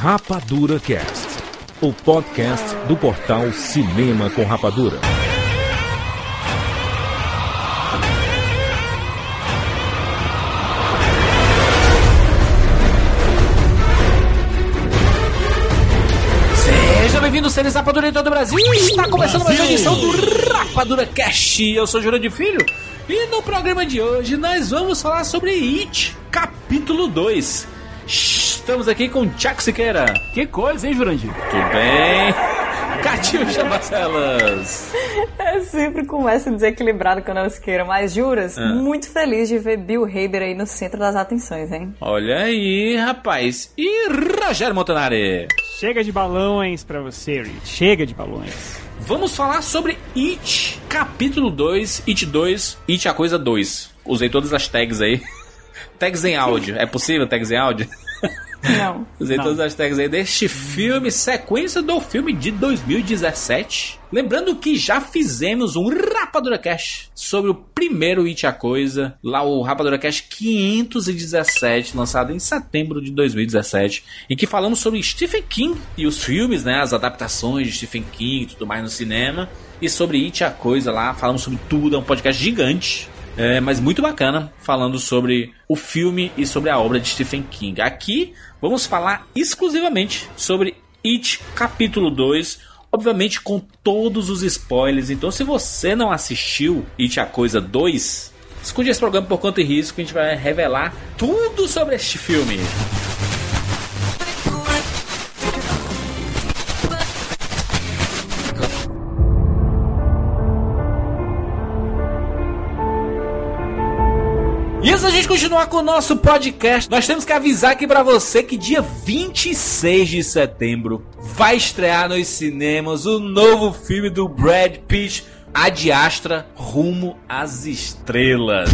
Rapadura Cast, o podcast do portal Cinema com Rapadura. Seja bem-vindo, seres Rapadura em todo o Brasil. Está começando mais uma edição do Rapadura Cast. Eu sou Júlio de Filho. E no programa de hoje nós vamos falar sobre It, capítulo 2. Estamos aqui com Tiago Siqueira. Que coisa, hein, Jurandir? Tudo bem? Catiuxa Marcelas. Eu sempre começo desequilibrado quando eu esqueira, mas juras, Ah. muito feliz de ver Bill Hader aí no centro das atenções, hein? Olha aí, rapaz. E Rogério Montanari. Chega de balões pra você, Rich. Chega de balões. Vamos falar sobre It, capítulo 2, It 2, It a coisa 2. Usei todas as tags aí. tags em áudio. É possível tags em áudio? Não. Usei Não. todas as tags aí deste filme, sequência do filme de 2017. Lembrando que já fizemos um Rapadura Cash sobre o primeiro It a Coisa, lá o Rapadura Cash 517, lançado em setembro de 2017, em que falamos sobre Stephen King e os filmes, né, as adaptações de Stephen King e tudo mais no cinema, e sobre It a Coisa lá, falamos sobre tudo, é um podcast gigante. É, mas muito bacana, falando sobre o filme e sobre a obra de Stephen King. Aqui vamos falar exclusivamente sobre It Capítulo 2, obviamente com todos os spoilers. Então, se você não assistiu It a Coisa 2, escute esse programa por conta e risco, a gente vai revelar tudo sobre este filme. Antes da gente continuar com o nosso podcast, nós temos que avisar aqui pra você que dia 26 de setembro vai estrear nos cinemas o novo filme do Brad Pitt, Ad Astra, Rumo às Estrelas.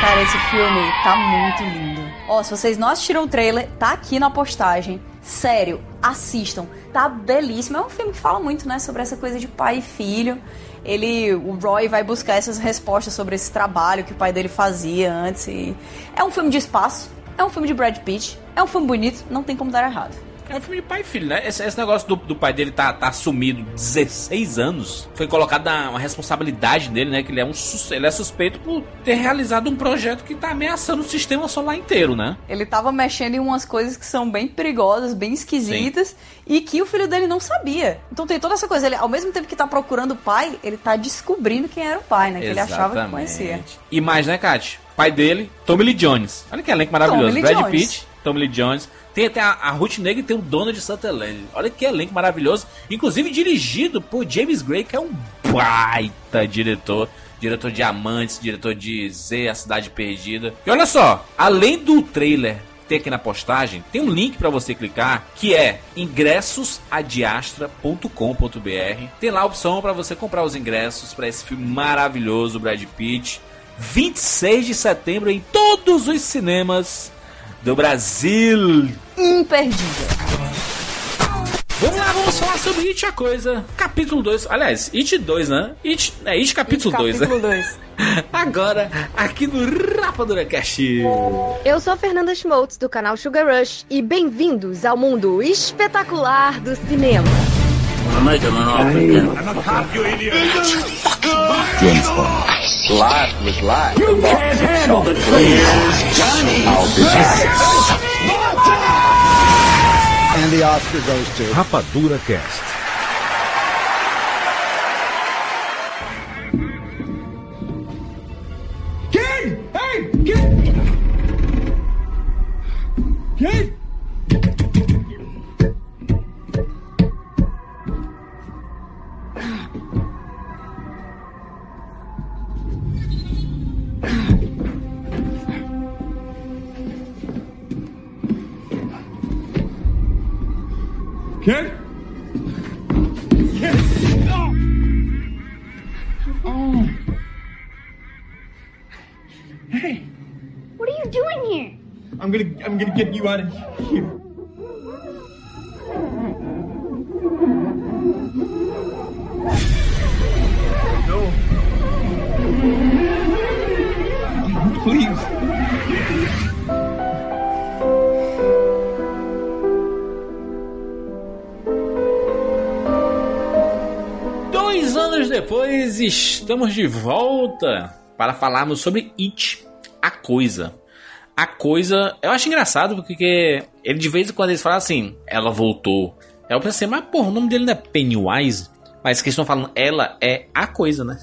Cara, esse filme tá muito lindo. Ó, se vocês não assistiram o trailer, tá aqui na postagem. Sério, assistam. Tá belíssimo. É um filme que fala muito, né, sobre essa coisa de pai e filho. Ele, o Roy vai buscar essas respostas sobre esse trabalho que o pai dele fazia antes. E é um filme de espaço, é um filme de Brad Pitt, é um filme bonito, não tem como dar errado. É um filme de pai e filho, né? Esse, esse negócio do, do pai dele tá, tá assumido 16 anos. Foi colocada uma, responsabilidade nele, né? Que ele é, um, ele é suspeito por ter realizado um projeto que tá ameaçando o sistema solar inteiro, né? Ele tava mexendo em umas coisas que são bem perigosas, bem esquisitas, e que o filho dele não sabia. Então tem toda essa coisa. Ele, ao mesmo tempo que tá procurando o pai, ele tá descobrindo quem era o pai, né? Que ele achava que conhecia. E mais, né, Kat? Pai dele, Tommy Lee Jones. Olha que elenco maravilhoso. Brad Jones. Pitt, Tommy Lee Jones. Tem até a, a Ruth Negro e tem o Dono de Sutherland. Olha que elenco maravilhoso. Inclusive dirigido por James Gray, que é um baita diretor. Diretor de Amantes, diretor de Z, A Cidade Perdida. E olha só, além do trailer ter aqui na postagem, tem um link pra você clicar que é ingressosadiastra.com.br. Tem lá a opção pra você comprar os ingressos pra esse filme maravilhoso, Brad Pitt. 26 de setembro em todos os cinemas do Brasil. Imperdível. Vamos lá, vamos falar sobre It a Coisa, capítulo 2. Aliás, It 2, né? It, é It capítulo 2, né? Capítulo 2. Agora, aqui no Rapadura Cast. Eu sou a Fernanda Schmoltz, do canal Sugar Rush, e bem-vindos ao mundo espetacular do cinema. And the Oscar goes to. Rapadura Cast. Kid! Hey! Kid! Kid! Kid? Kid! Oh! Oh! Hey! What are you doing here? I'm gonna I'm gonna get you out of here. No. Please. Depois estamos de volta para falarmos sobre It, a coisa. A coisa, eu acho engraçado porque ele de vez em quando eles falam assim, ela voltou. Eu pensei, mas porra, o nome dele não é Pennywise? Mas que eles estão falando, ela é a coisa, né?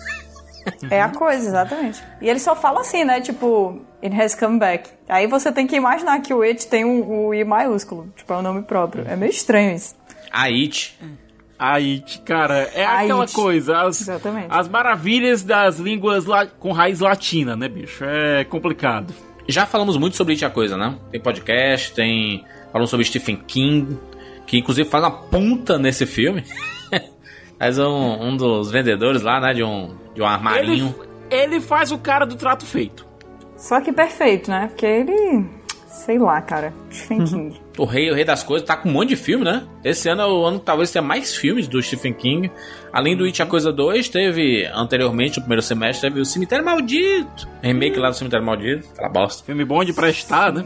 É a coisa, exatamente. E ele só fala assim, né? Tipo, it has come back. Aí você tem que imaginar que o It tem um, o I maiúsculo. Tipo, é o nome próprio. É meio estranho isso. A It. Aí, cara, é aquela coisa, as, Exatamente. as maravilhas das línguas la- com raiz latina, né, bicho? É complicado. Já falamos muito sobre It, a coisa, né? Tem podcast, tem. Falamos sobre Stephen King, que inclusive faz uma ponta nesse filme. Faz um, um dos vendedores lá, né? De um, de um armarinho. Ele, ele faz o cara do trato feito. Só que perfeito, né? Porque ele. Sei lá, cara. Stephen King. O rei, o rei das coisas, tá com um monte de filme, né? Esse ano é o ano que talvez tenha mais filmes do Stephen King. Além do It a Coisa 2, teve anteriormente, no primeiro semestre, teve o Cemitério Maldito. Remake lá do Cemitério Maldito. Aquela bosta. Filme bom de prestar, né?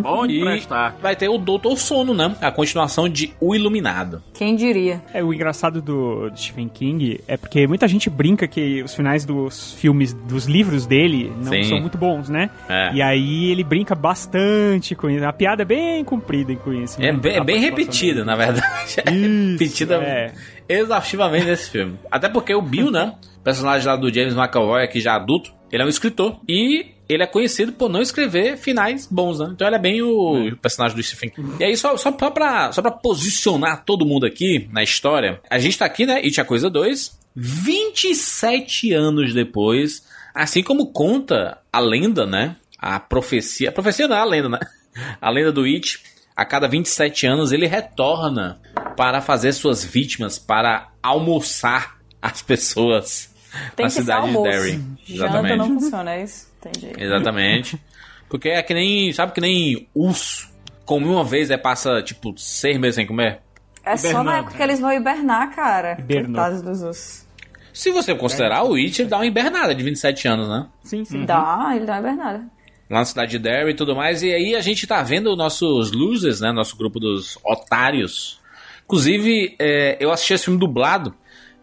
bom de E prestar. vai ter o Doutor Sono, né? A continuação de O Iluminado. Quem diria? É, o engraçado do, do Stephen King é porque muita gente brinca que os finais dos filmes, dos livros dele, não Sim. são muito bons, né? É. E aí ele brinca bastante com isso. A piada é bem comprida com isso. É bem, é bem repetida, na verdade. É Isso, repetida é. exaustivamente nesse filme. Até porque o Bill, né? O personagem lá do James McAvoy, aqui já adulto, ele é um escritor. E ele é conhecido por não escrever finais bons, né? Então ele é bem o, o personagem do Stephen King. E aí, só, só, só, pra, só pra posicionar todo mundo aqui na história, a gente tá aqui, né? It a Coisa 2, 27 anos depois, assim como conta a lenda, né? A profecia. A profecia não é a lenda, né? A lenda do It. A cada 27 anos ele retorna para fazer suas vítimas, para almoçar as pessoas Tem na que ser cidade de. Derry. Janta não funciona, é isso? Entendi. Exatamente. Porque é que nem, sabe que nem urso. Come uma vez, aí passa tipo seis meses sem comer. É só na época que eles vão hibernar, cara. Hibernou. Coitados dos ursos. Se você considerar, o It ele dá uma hibernada de 27 anos, né? Sim, sim. Dá, ele dá uma hibernada. Lá na cidade de Derry e tudo mais. E aí a gente tá vendo nossos losers, né? Nosso grupo dos otários. Inclusive, é, eu assisti esse filme dublado.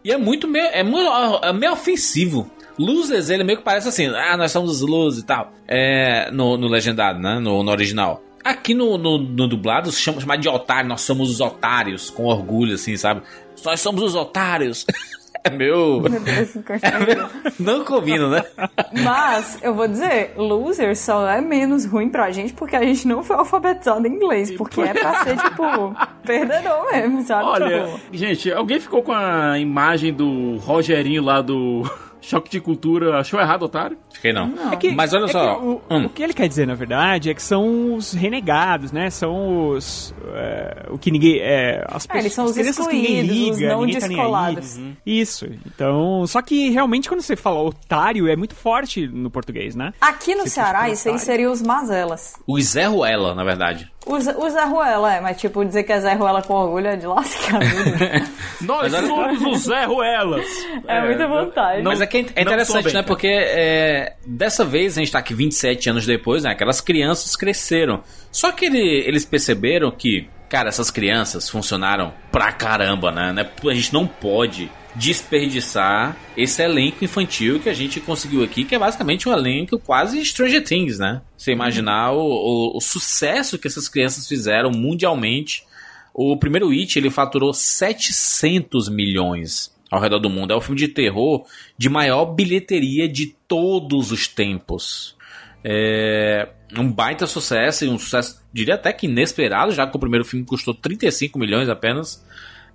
E é muito meio, é meio, é meio ofensivo. Losers, ele meio que parece assim, ah, nós somos os losers e tal. É, no, no legendado, né? No, no original. Aqui no, no, no dublado, chama de otário, nós somos os otários, com orgulho, assim, sabe? Nós somos os otários. É meu. Meu Deus, É meu. Não combina, né? Mas, eu vou dizer, loser só é menos ruim pra gente porque a gente não foi alfabetizado em inglês. Porque é pra ser, tipo, perdedor mesmo, sabe? Olha, Tipo, gente, alguém ficou com a imagem do Rogerinho lá do Choque de Cultura? Achou errado, otário? Fiquei não. É que- Mas olha é só. o, hum. o que ele quer dizer, na verdade, é que são os renegados, né? São os. é, o que ninguém. É, as É, eles são as os crianças que ninguém excluídos, os liga, não ninguém tá nem aí. descolados. Isso. Então. Só que realmente quando você fala otário é muito forte no português, né? aqui no Você Ceará, isso aí seria os mazelas. O Zé Ruela, na verdade. O, Zé- o Zé Ruela, é, mas tipo, dizer que é Zé Ruela com orgulho é de lascar. Nós somos os Zé Ruelas. É muita vontade. Mas é que é não interessante, né? Porque é, dessa vez a gente tá aqui 27 anos depois, né? Aquelas crianças cresceram. Só que ele- eles perceberam que, cara, essas crianças funcionaram pra caramba, né? Né? A gente não pode desperdiçar esse elenco infantil que a gente conseguiu aqui, que é basicamente um elenco quase Stranger Things, né? Você imaginar o, o- o sucesso que essas crianças fizeram mundialmente. O primeiro It, ele faturou 700 milhões ao redor do mundo. É o filme de terror de maior bilheteria de todos os tempos. É um baita sucesso, e um sucesso, diria até que inesperado, já que o primeiro filme custou 35 milhões apenas.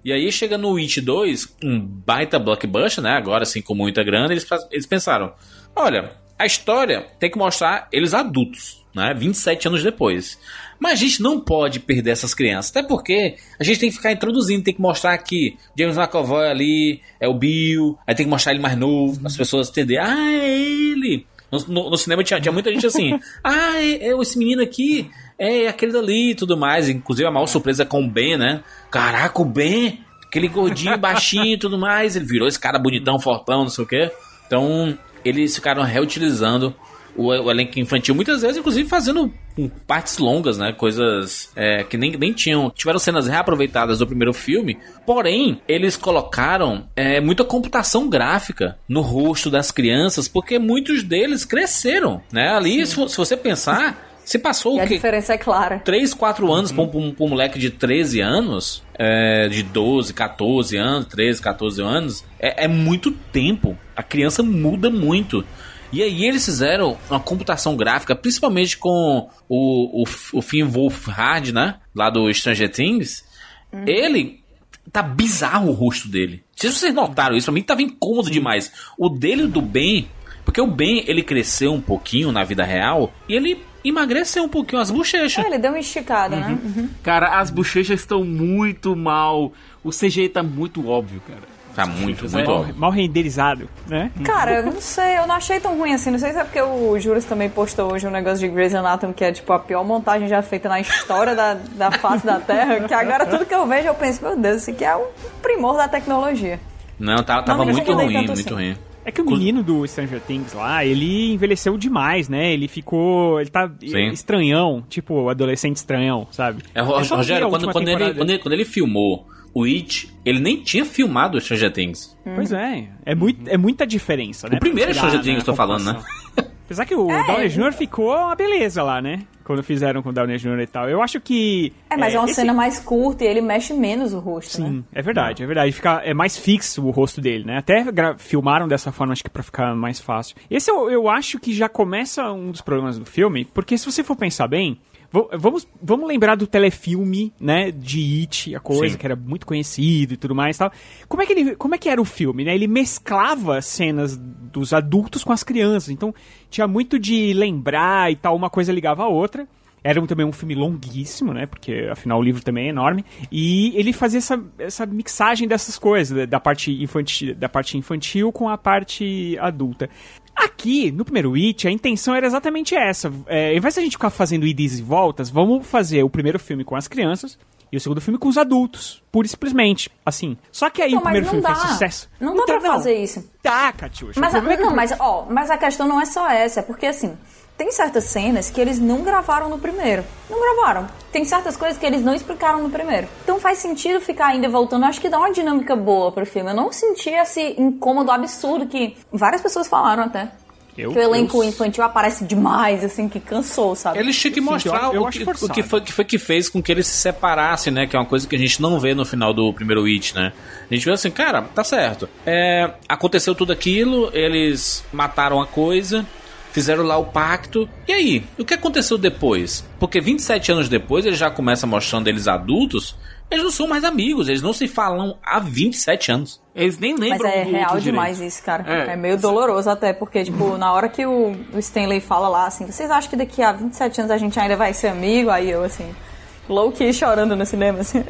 E aí chega no It 2, um baita blockbuster, né? Agora assim com muita grana, eles, eles pensaram: olha, a história tem que mostrar eles adultos, né? 27 anos depois. Mas a gente não pode perder essas crianças, até porque a gente tem que ficar introduzindo, tem que mostrar que James McAvoy ali é o Bill, aí tem que mostrar ele mais novo, as pessoas entenderem, ah, é ele. No, no- no cinema tinha, tinha muita gente assim, ah, é, é esse menino aqui, é aquele dali e tudo mais. Inclusive a maior surpresa com o Ben, né? Caraca, o Ben, aquele gordinho, baixinho e tudo mais, ele virou esse cara bonitão, fortão, não sei o quê. Então, eles ficaram reutilizando o, o elenco infantil, muitas vezes, inclusive, fazendo partes longas, né? Coisas é, que nem, nem tinham. Tiveram cenas reaproveitadas do primeiro filme. Porém, eles colocaram é, muita computação gráfica no rosto das crianças, porque muitos deles cresceram, né? Ali, se, se você pensar. Se passou E o a quê? diferença é clara. 3, 4 anos pra, um, pra um- pra um moleque de 13 anos, é, de 12, 14 anos, 13, 14 anos, é, é muito tempo. A criança muda muito. E aí eles fizeram uma computação gráfica, principalmente com o, o, o Finn Wolfhard, né? Lá do Stranger Things. Ele tá bizarro o rosto dele. Não sei se vocês notaram isso, pra mim tava incômodo demais. O dele do Ben, porque o Ben ele cresceu um pouquinho na vida real e ele emagreceu um pouquinho as bochechas. É, ele deu uma esticada, né? Uhum. Cara, as bochechas estão muito mal. O CGI tá muito óbvio, cara. Tá muito, muito é. óbvio. Mal renderizado, né? Cara, eu não sei, eu não achei tão ruim assim. Não sei se é porque o Juras também postou hoje um negócio de Grey's Anatomy, que é tipo a pior montagem já feita na história da, da face da Terra, que agora tudo que eu vejo eu penso, meu Deus, isso aqui é um primor da tecnologia. Não, tá- tava Não muito ruim, muito assim. ruim. É que o menino do Stranger Things lá, ele envelheceu demais, né? Ele ficou. Ele tá Sim. estranhão, tipo adolescente estranhão, sabe? É, ver Rogério, quando, quando, ele, quando, ele, quando ele filmou o It, ele nem tinha filmado o Stranger Things. Pois é, é, muito, é muita diferença, né? O primeiro Stranger Things, na tô falando, né? Apesar que o É. Downey Jr. ficou uma beleza lá, né? Quando fizeram com o Downey Jr. e tal. Eu acho que. É, mas é, uma esse- cena mais curta e ele mexe menos o rosto, né? Sim, é verdade, é verdade. Fica, é mais fixo o rosto dele, né? Até gra- filmaram dessa forma, acho que pra ficar mais fácil. Esse eu, eu acho que já começa um dos problemas do filme, porque se você for pensar bem, vamos, vamos lembrar do telefilme, né? De It, a coisa, Sim. que era muito conhecido e tudo mais e tal. Como é, que ele, como é que era o filme, né? Ele mesclava cenas dos adultos com as crianças, então tinha muito de lembrar e tal, uma coisa ligava a outra. Era também um filme longuíssimo, né? Porque afinal o livro também é enorme. E ele fazia essa, essa mixagem dessas coisas, da- da parte, infantil, da parte infantil com a parte adulta. Aqui, no primeiro It, a intenção era exatamente essa. É, ao invés de a gente ficar fazendo idas e voltas, vamos fazer o primeiro filme com as crianças e o segundo filme com os adultos. Pura e simplesmente. Assim. Só que aí Não, o primeiro não filme dá. fez sucesso. Não dá pra Então, fazer isso. Tá, Catiuxa. Mas, a, é não, mas, ó, mas a questão não é só essa, é porque assim, tem certas cenas que eles não gravaram no primeiro. Não gravaram. Tem certas coisas que eles não explicaram no primeiro. Então faz sentido ficar ainda voltando. Eu acho que dá uma dinâmica boa pro filme. Eu não senti esse incômodo absurdo que várias pessoas falaram até. Eu- que o elenco eu- infantil aparece demais, assim, que cansou, sabe? Ele tinha que Sim, mostrar eu- eu o, que, o que foi, que foi que fez com que eles se separassem, né? Que é uma coisa que a gente não vê no final do primeiro It, né? A gente vê assim, cara, tá certo. É, aconteceu tudo aquilo, eles mataram a coisa, fizeram lá o pacto. E aí? O que aconteceu depois? Porque 27 anos depois, ele já começa mostrando eles adultos. Eles não são mais amigos, eles não se falam há 27 anos. Eles nem Mas lembram é do real outro demais direito. isso, cara. É. É. meio doloroso até, porque, tipo, na hora que o, o Stanley fala lá, assim, vocês acham que daqui a 27 anos a gente ainda vai ser amigo? Aí eu, assim, low-key chorando no cinema, assim.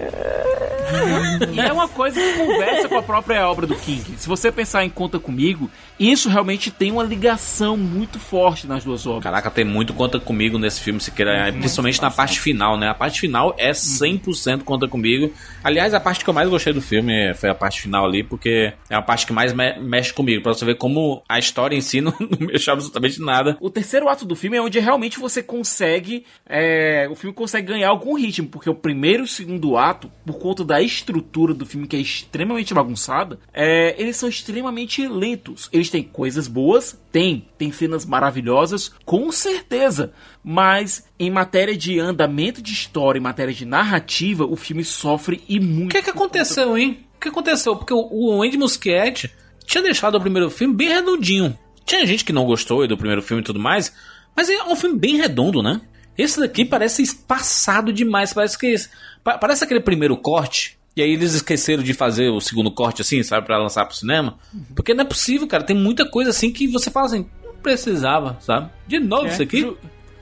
E é uma coisa que conversa com a própria obra do King. Se você pensar em Conta Comigo, isso realmente tem uma ligação muito forte nas duas obras. Caraca, tem muito conta comigo nesse filme, se queira, principalmente na parte final, né? A parte final é 100% conta comigo. Aliás, a parte que eu mais gostei do filme foi a parte final ali, porque é a parte que mais me- mexe comigo, pra você ver como a história em si não, não mexe absolutamente nada. O terceiro ato do filme é onde realmente você consegue. é, o filme consegue ganhar algum ritmo, porque o primeiro e o segundo ato, por conta da estrutura do filme que é extremamente bagunçada, é, eles são extremamente lentos. Eles têm coisas boas, tem, tem cenas maravilhosas, com certeza. Mas em matéria de andamento de história, em matéria de narrativa, o filme sofre e muito. O que é que aconteceu, hein? O que aconteceu? Porque o, o Andy Muschietti tinha deixado o primeiro filme bem redondinho. Tinha gente que não gostou do primeiro filme e tudo mais, mas é um filme bem redondo, né? Esse daqui parece espaçado demais, parece que pa- parece aquele primeiro corte. E aí eles esqueceram de fazer o segundo corte assim, sabe, Pra lançar pro cinema? Porque não é possível, cara. Tem muita coisa assim que você fala assim, não precisava, sabe? De novo isso aqui. Ju-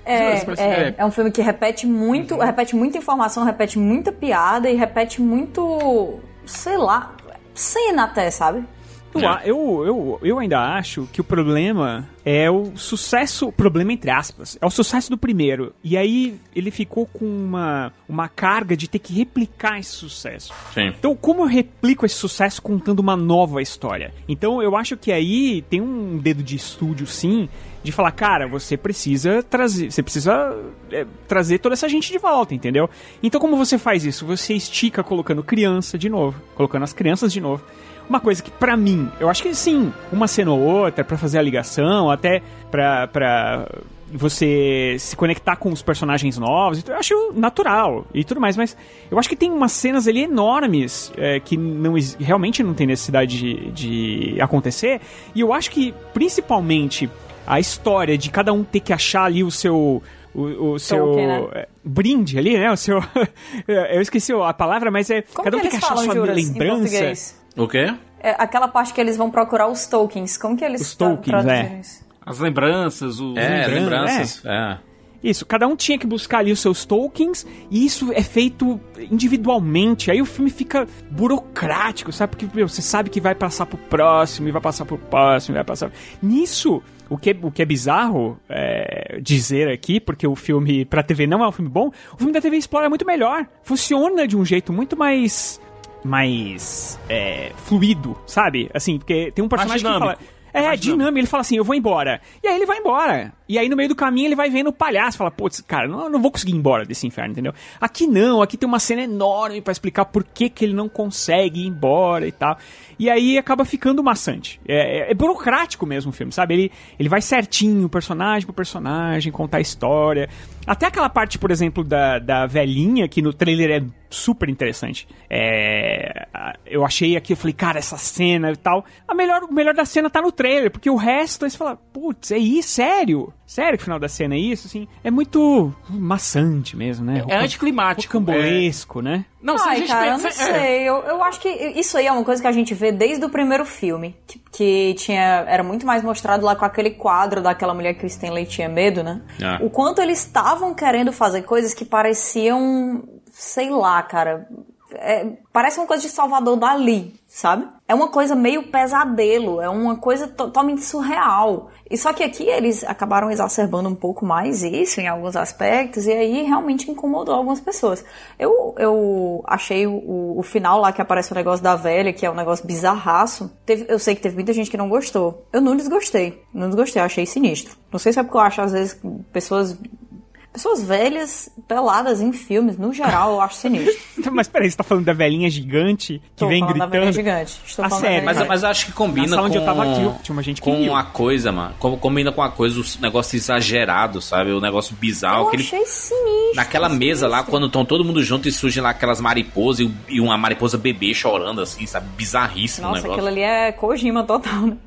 É, Juras, é, é. é um filme que repete muito, repete muita informação, repete muita piada e repete muito, sei lá, cena até, sabe? Eu, eu, eu ainda acho que o problema é o sucesso, problema entre aspas, é o sucesso do primeiro. E aí ele ficou com uma, uma carga de ter que replicar esse sucesso. Sim. Então, como eu replico esse sucesso contando uma nova história? Então, eu acho que aí tem um dedo de estúdio, sim, de falar, cara, você precisa trazer, você precisa é, trazer toda essa gente de volta, entendeu? Então, como você faz isso? Você estica colocando criança de novo, colocando as crianças de novo. Uma coisa que pra mim, eu acho que sim, uma cena ou outra pra fazer a ligação, até pra, pra você se conectar com os personagens novos, então eu acho natural e tudo mais, mas eu acho que tem umas cenas ali enormes é, que não, realmente não tem necessidade de, de acontecer, e eu acho que principalmente a história de cada um ter que achar ali o seu. O, o seu Token, né? é, brinde ali, né? O seu. eu esqueci a palavra, mas é. Como cada um que tem que achar sua lembrança. O quê? É aquela parte que eles vão procurar os tokens. Como que eles Os tokens, traduziram é. isso? As lembranças, o. É, lembranças. É. Isso, cada um tinha que buscar ali os seus tokens e isso é feito individualmente. Aí o filme fica burocrático, sabe? Porque meu, você sabe que vai passar pro próximo, e vai passar pro próximo, e vai passar. Nisso, o que é, o que é bizarro é, dizer aqui, porque o filme pra TV não é um filme bom, o filme da TV explora muito melhor. Funciona de um jeito muito mais. Mais. é, fluido, sabe? Assim, porque tem um personagem que fala. É, dinâmico. Ele fala assim, eu vou embora. E aí ele vai embora. E aí no meio do caminho ele vai vendo o palhaço. Fala, putz, cara, não, não vou conseguir ir embora desse inferno, entendeu? Aqui não, aqui tem uma cena enorme pra explicar por que, que ele não consegue ir embora e tal. E aí acaba ficando maçante. É, é- é burocrático mesmo o filme, sabe? Ele, ele vai certinho, personagem por personagem, contar a história. Até aquela parte, por exemplo, da, da velhinha, que no trailer é super interessante. É, eu achei aqui, eu falei, cara, essa cena e tal. A melhor, o melhor da cena tá no trailer, porque o resto, aí você fala, putz, é isso? Sério? Sério que o final da cena é isso? Assim, é muito maçante mesmo, né? É anticlimático. Rocambolesco, né? Não, Ai, gente cara, eu pensa. não é. sei. Eu, eu acho que isso aí é uma coisa que a gente vê desde o primeiro filme. Que, que tinha, era muito mais mostrado lá com aquele quadro daquela mulher que o Stanley tinha medo, né? Ah. O quanto eles estavam querendo fazer coisas que pareciam, sei lá, cara. é, parece uma coisa de Salvador Dali, sabe? É uma coisa meio pesadelo, é uma coisa totalmente surreal. E só que aqui eles acabaram exacerbando um pouco mais isso em alguns aspectos, e aí realmente incomodou algumas pessoas. Eu, eu achei o, o final lá que aparece o negócio da velha, que é um negócio bizarraço. Teve- eu sei que teve muita gente que não gostou. Eu não desgostei. Não desgostei, achei sinistro. Não sei se é porque eu acho, às vezes, pessoas. Pessoas velhas, peladas em filmes, no geral, eu acho sinistro. Mas peraí, você tá falando da velhinha gigante que Estou vem falando da velha gritando? gigante. Estou A falando da sério, Mas, mas acho que combina com... onde eu tava, tinha- tinha uma gente que Com uma coisa, mano. Com- Combina com uma coisa, o negócio exagerado, sabe? O negócio bizarro. Eu aquele... achei sinistro. Naquela mesa lá, sinistro. quando estão todo mundo junto e surgem lá aquelas mariposas e, e uma mariposa bebê chorando, assim, sabe? Bizarríssimo o Nossa, negócio. aquilo ali é Kojima total, né?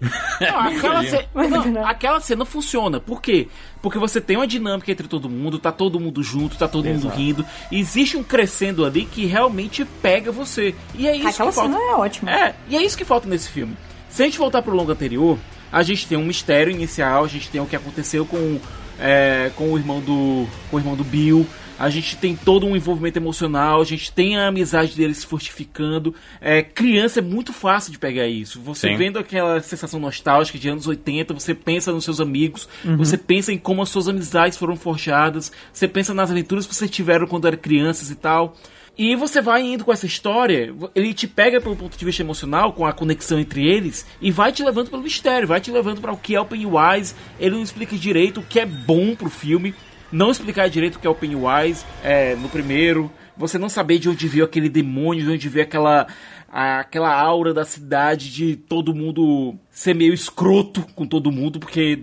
Não, aquela, ce- Mas não, não. aquela cena funciona. Por quê? Porque você tem uma dinâmica entre todo mundo, tá todo mundo junto, tá todo mundo rindo. E existe um crescendo ali que realmente pega você. E é isso Aquela que falta. cena é ótima. É, e é isso que falta nesse filme. Se a gente voltar pro longo anterior, a gente tem um mistério inicial, a gente tem o que aconteceu com, é, com o irmão do. com o irmão do Bill. A gente tem todo um envolvimento emocional, a gente tem a amizade dele se fortificando. É, criança é muito fácil de pegar isso. Você Sim. vendo aquela sensação nostálgica de anos 80, você pensa nos seus amigos, você pensa em como as suas amizades foram forjadas, você pensa nas aventuras que vocês tiveram quando eram crianças e tal. E você vai indo com essa história, ele te pega pelo ponto de vista emocional, com a conexão entre eles, e vai te levando pelo mistério, vai te levando para o que é o Pennywise. Ele não explica direito o que é bom pro filme, não explicar direito o que é o Pennywise é, no primeiro, você não saber de onde veio aquele demônio, de onde veio aquela, a- aquela aura da cidade de todo mundo ser meio escroto com todo mundo, porque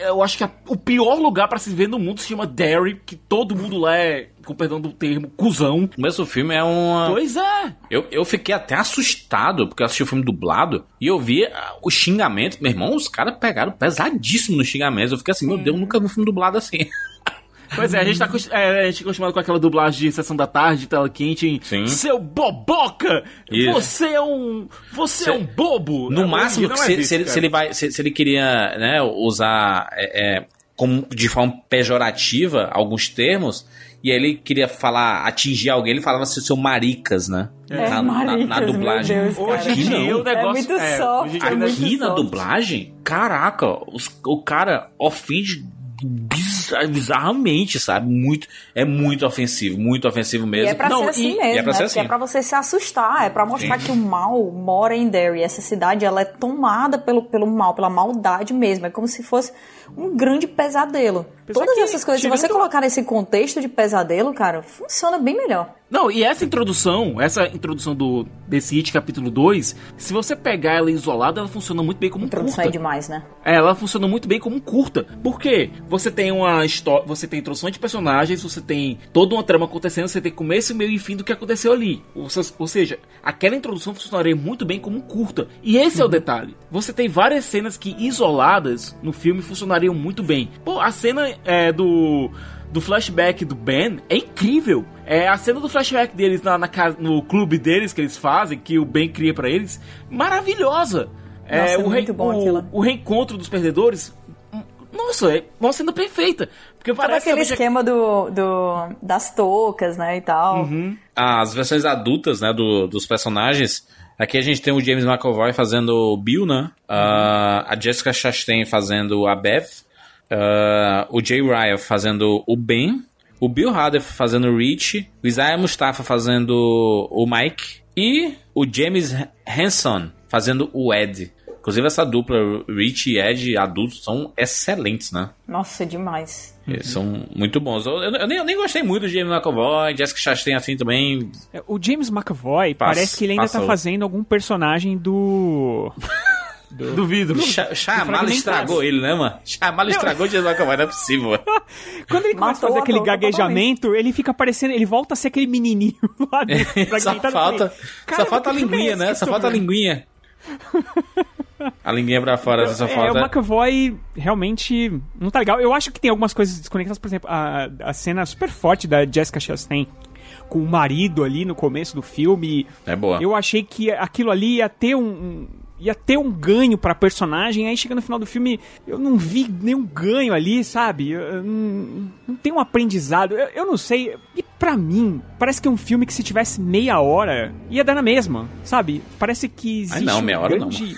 eu acho que a- o pior lugar pra se ver no mundo se chama Derry, que todo mundo lá é, com perdão do termo, cuzão. Mas o filme é uma. Pois é. Eu, eu fiquei até assustado, porque eu assisti o filme dublado e eu vi ah, os xingamentos. Meu irmão, os caras pegaram pesadíssimo nos xingamentos. Eu fiquei assim, meu Deus, eu nunca vi um filme dublado assim. Pois é, a gente tá é, a gente é acostumado com aquela dublagem de sessão da tarde, tela quente, em Sim. Seu boboca! Isso. Você é um. Você Cê- é um bobo! No É, máximo, que se, existe, se se ele vai, se, se ele queria né, usar é, é, como, de forma pejorativa alguns termos, e aí ele queria falar, atingir alguém, ele falava assim, seu maricas, né? É, na, na- maricas, na meu dublagem. Deus, cara. Hoje Aqui não. o negócio É muito é, soft, é muito Aqui na soft. dublagem, caraca, os- o cara ofende bizar- bizarramente, sabe? Muito, é muito ofensivo, muito ofensivo E mesmo. é pra Não, ser assim e- mesmo, e é pra né? é assim. pra você se assustar, é pra mostrar Sim. que o mal mora em Derry. Essa cidade, ela é tomada pelo, pelo mal, pela maldade mesmo. É como se fosse um grande pesadelo. Apesar Todas que, essas coisas, se você tirando- colocar nesse contexto de pesadelo, cara, funciona bem melhor. Não, e essa introdução, essa introdução do desse It capítulo 2, se você pegar ela isolada, ela funciona muito bem como introdução curta. é demais, né? É, ela funciona muito bem como curta. Por quê? Você tem uma história, você tem introdução de personagens, você tem toda uma trama acontecendo, você tem começo, meio e fim do que aconteceu ali. Ou, se- ou seja, aquela introdução funcionaria muito bem como curta. E esse é o detalhe. Você tem várias cenas que isoladas no filme funcionariam muito bem. Pô, a cena é, do do flashback do Ben é incrível. É a cena do flashback deles na, na casa, no clube deles que eles fazem, que o Ben cria pra eles, maravilhosa. Nossa, é o, muito bom o, aquilo. o reencontro dos perdedores. Nossa, é uma cena perfeita. Porque Todo parece aquele esquema do, do, das toucas, né, e tal. Uhum. as versões adultas, né, do- dos personagens. Aqui a gente tem o James McAvoy fazendo o Bill, né? Ah, a Jessica Chastain fazendo a Beth. Ah, o Jay Ryan fazendo o Ben. O Bill Hader fazendo o Rich. O Isaiah Mustafa fazendo o Mike. E o James Hanson fazendo o Ed. Inclusive essa dupla, Rich e Ed, adultos, são excelentes, né? Nossa, demais. Eles são muito bons. Eu, eu- eu nem, eu nem gostei muito do James McAvoy. Jessica Chastain assim também É, O James McAvoy Passa- parece que ele ainda tá passou. fazendo algum personagem do. do vidro. Cha- Shyamalan fragmentado. estragou ele, né, mano? Shyamalan estragou o James McAvoy, não é possível. Quando ele começa a fazer o aquele gaguejamento, ele fica parecendo. Ele volta a ser aquele menininho lá do só fragmentado. falta, Eu falei, "Cara, só falta a é linguinha, né? Só falta a vendo?" linguinha. A linguinha pra fora, só É, o. McAvoy realmente não tá legal. Eu acho que tem algumas coisas desconectadas, por exemplo, a, a cena super forte da Jessica Chastain com o marido ali no começo do filme. É boa. Eu achei que aquilo ali ia ter um. Um- ia ter um ganho pra personagem, aí chega no final do filme, eu não vi nenhum ganho ali, sabe? Eu- eu não, não tem um aprendizado. Eu, eu não sei. E pra mim, parece que é um filme que se tivesse meia hora, ia dar na mesma, sabe? Parece que existe não, um meia hora não. grande...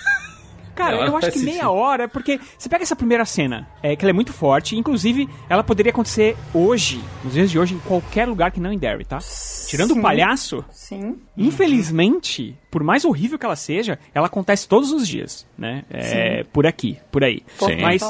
Cara, eu acho que meia sentido. hora, porque você pega essa primeira cena, é, que ela é muito forte, inclusive ela poderia acontecer hoje, nos dias de hoje, em qualquer lugar que não em Derry, tá? Tirando Sim. o palhaço, Sim. infelizmente, por mais horrível que ela seja, ela acontece todos os dias, né? É, por aqui, por aí. Sim. Mas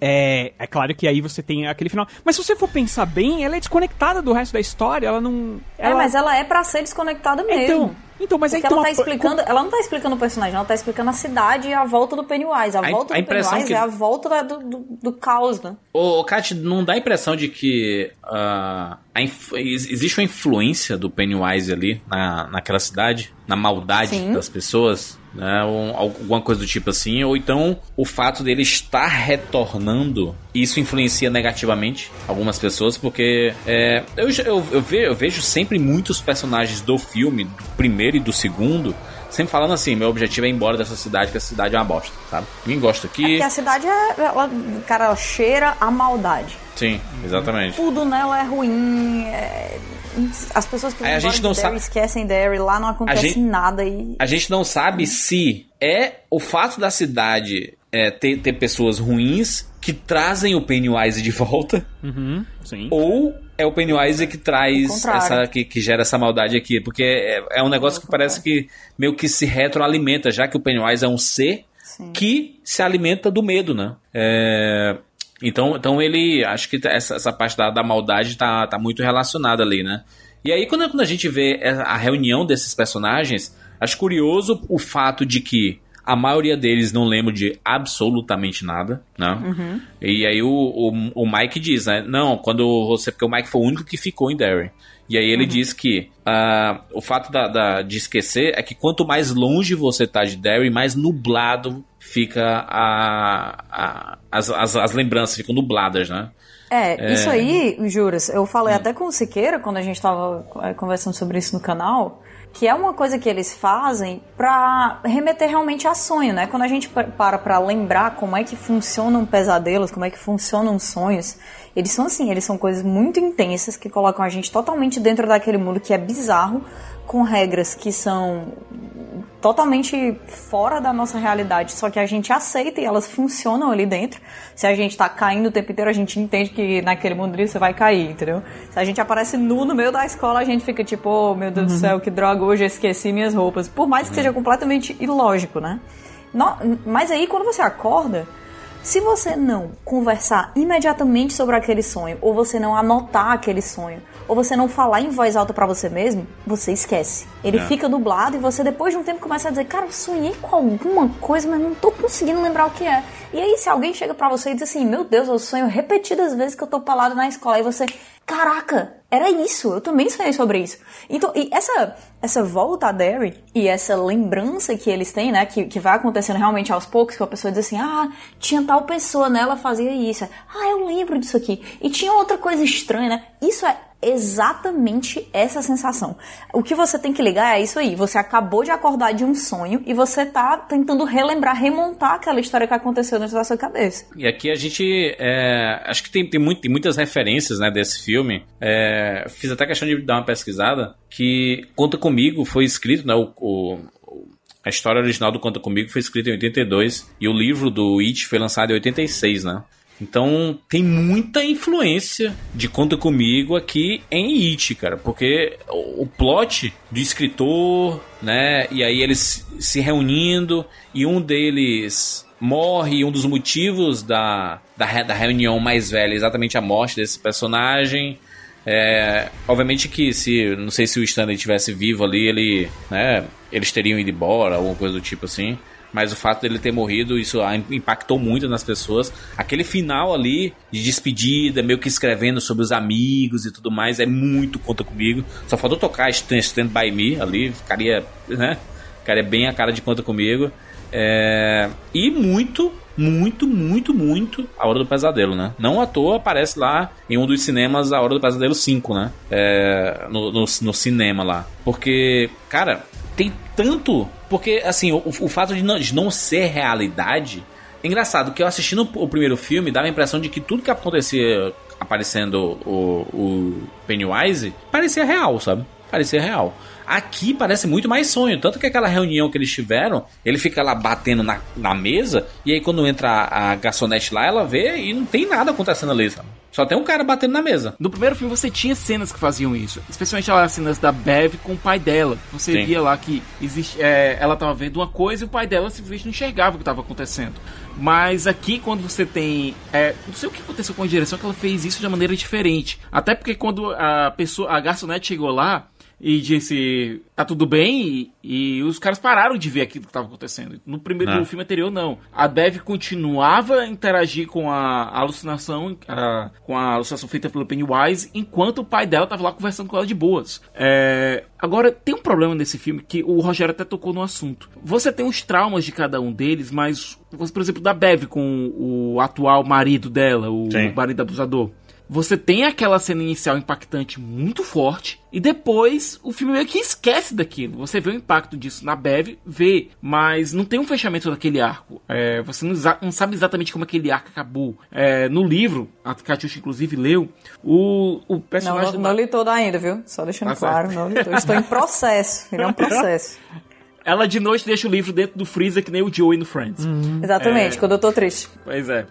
é, é claro que aí você tem aquele final. Mas se você for pensar bem, ela é desconectada do resto da história, ela não. É, ela- mas ela é pra ser desconectada mesmo. Então, então mas aí Porque tem ela uma tá pa- explicando, ela não tá explicando o personagem, ela tá explicando a cidade e a volta do Pennywise. A, A- volta a do impressão Pennywise que- é a volta da- do, do, do caos, né? Ô, Kat, não dá a impressão de que a inf- ex- existe uma influência do Pennywise ali na, naquela cidade? Na maldade Sim. das pessoas? Né? Ou alguma coisa do tipo assim? Ou então o fato dele estar retornando, isso influencia negativamente algumas pessoas, porque é, eu, eu, eu, ve- eu vejo sempre muitos personagens do filme, do primeiro e do segundo, sempre falando assim: meu objetivo é ir embora dessa cidade, que a cidade é uma bosta, sabe? Ninguém gosta aqui. Porque a cidade é. Ela, cara, ela cheira a maldade. Sim, exatamente. Tudo nela é ruim. é- As pessoas que vão a gente de não Derry sabe- esquecem Derry, lá não acontece gente- nada e. A gente não sabe se é o fato da cidade é, ter, ter pessoas ruins que trazem o Pennywise de volta, Uhum, sim. ou é o Pennywise que traz essa que, que gera essa maldade aqui, porque é, é um negócio que parece que meio que se retroalimenta, já que o Pennywise é um ser Sim. que se alimenta do medo, né? É, então, então ele, acho que essa, essa parte da, da maldade tá, tá muito relacionada ali, né? E aí quando, quando a gente vê a reunião desses personagens, acho curioso o fato de que a maioria deles não lembra de absolutamente nada, né? E aí o, o, o Mike diz, né? Não, quando você... Porque o Mike foi o único que ficou em Derry. E aí ele diz que ah, o fato da, da- de esquecer é que quanto mais longe você tá de Derry, mais nublado fica a, a- as, as, as lembranças ficam nubladas, né? É, isso aí, juras, eu falei até com o Siqueira quando a gente tava eh, conversando sobre isso no canal, que é uma coisa que eles fazem pra remeter realmente a sonho, né? Quando a gente pa- para pra lembrar como é que funcionam pesadelos, como é que funcionam sonhos, eles são assim, eles são coisas muito intensas que colocam a gente totalmente dentro daquele mundo que é bizarro, com regras que são totalmente fora da nossa realidade, só que a gente aceita e elas funcionam ali dentro. Se a gente tá caindo o tempo inteiro, a gente entende que naquele mundo você vai cair, entendeu? Se a gente aparece nu no meio da escola, a gente fica tipo, oh meu Deus do céu, que droga, hoje eu esqueci minhas roupas. Por mais que seja completamente ilógico, né? Mas aí quando você acorda, se você não conversar imediatamente sobre aquele sonho, ou você não anotar aquele sonho, ou você não falar em voz alta pra você mesmo, você esquece. Ele fica dublado e você depois de um tempo começa a dizer, cara, eu sonhei com alguma coisa, mas não tô conseguindo lembrar o que é. E aí se alguém chega pra você e diz assim, meu Deus, eu sonho repetidas vezes que eu tô pelado na escola, aí você, caraca, era isso, eu também sonhei sobre isso. Então, e essa, essa volta a Derry e essa lembrança que eles têm, né, que, que vai acontecendo realmente aos poucos, que a pessoa diz assim, ah, tinha tal pessoa, né, ela fazia isso. Ah, eu lembro disso aqui. E tinha outra coisa estranha, né? Isso é exatamente essa sensação. O que você tem que ligar é isso aí. Você acabou de acordar de um sonho e você tá tentando relembrar, remontar aquela história que aconteceu dentro da sua cabeça. E aqui a gente. é, acho que tem, tem, muito- tem muitas referências né, desse filme. É, fiz até questão de dar uma pesquisada. Que Conta Comigo foi escrito, né? O, o- a história original do Conta Comigo foi escrita em 82. E o livro do It foi lançado em 86, né? Então tem muita influência de Conta Comigo aqui em It, cara. Porque o, plot do escritor, né? E aí eles se reunindo e um deles morre e um dos motivos da, da, da reunião mais velha é exatamente a morte desse personagem. É, obviamente que se não sei se o Stanley tivesse vivo ali, ele, né, eles teriam ido embora, alguma coisa do tipo assim. Mas o fato dele ter morrido, isso impactou muito nas pessoas. Aquele final ali de despedida, meio que escrevendo sobre os amigos e tudo mais, é muito conta comigo. Só faltou tocar Stand, Stand By Me ali, ficaria, né? Ficaria bem a cara de conta comigo. É, e muito, muito, muito, muito A Hora do Pesadelo, né? Não à toa aparece lá em um dos cinemas A Hora do Pesadelo 5, né? É, no, no, no cinema lá. Porque, cara, tem tanto. Porque, assim, o, o fato de não, de não ser realidade. É engraçado que eu assistindo o primeiro filme dava a impressão de que tudo que acontecia aparecendo o, o Pennywise parecia real, sabe? Parecia real. Aqui parece muito mais sonho. Tanto que aquela reunião que eles tiveram, ele fica lá batendo na, na mesa, e aí quando entra a, a garçonete lá, ela vê e não tem nada acontecendo ali, sabe? Só tem um cara batendo na mesa. No primeiro filme você tinha cenas que faziam isso, especialmente as cenas da Bev com o pai dela. Você Sim. via lá que existe, é, ela tava vendo uma coisa e o pai dela simplesmente não enxergava o que estava acontecendo. Mas aqui, quando você tem. é, não sei o que aconteceu com a direção, que ela fez isso de uma maneira diferente. Até porque quando a pessoa, a garçonete chegou lá e disse tá tudo bem e, e os caras pararam de ver aquilo que estava acontecendo. No primeiro Ah. no filme anterior não. A Bev continuava a interagir com a alucinação, a- com a alucinação feita pelo Pennywise, enquanto o pai dela tava lá conversando com ela de boas. É, Agora, tem um problema nesse filme que o Rogério até tocou no assunto. Você tem os traumas de cada um deles, mas, você, por exemplo, da Bev com o atual marido dela, o Sim. marido abusador. Você tem aquela cena inicial impactante muito forte e depois o filme meio que esquece daquilo. Você vê o impacto disso na Bev, vê, mas não tem um fechamento daquele arco. É, você não, não sabe exatamente como aquele arco acabou. É, no livro, a Katiusha inclusive leu, o, o Não, personagem não, do não li todo ainda, viu? Só deixando Tá claro, certo. não li todo. Estou em processo. Ele é um processo. Ela de noite deixa o livro dentro do freezer que nem o Joey no Friends. Exatamente, quando eu tô triste. Pois é.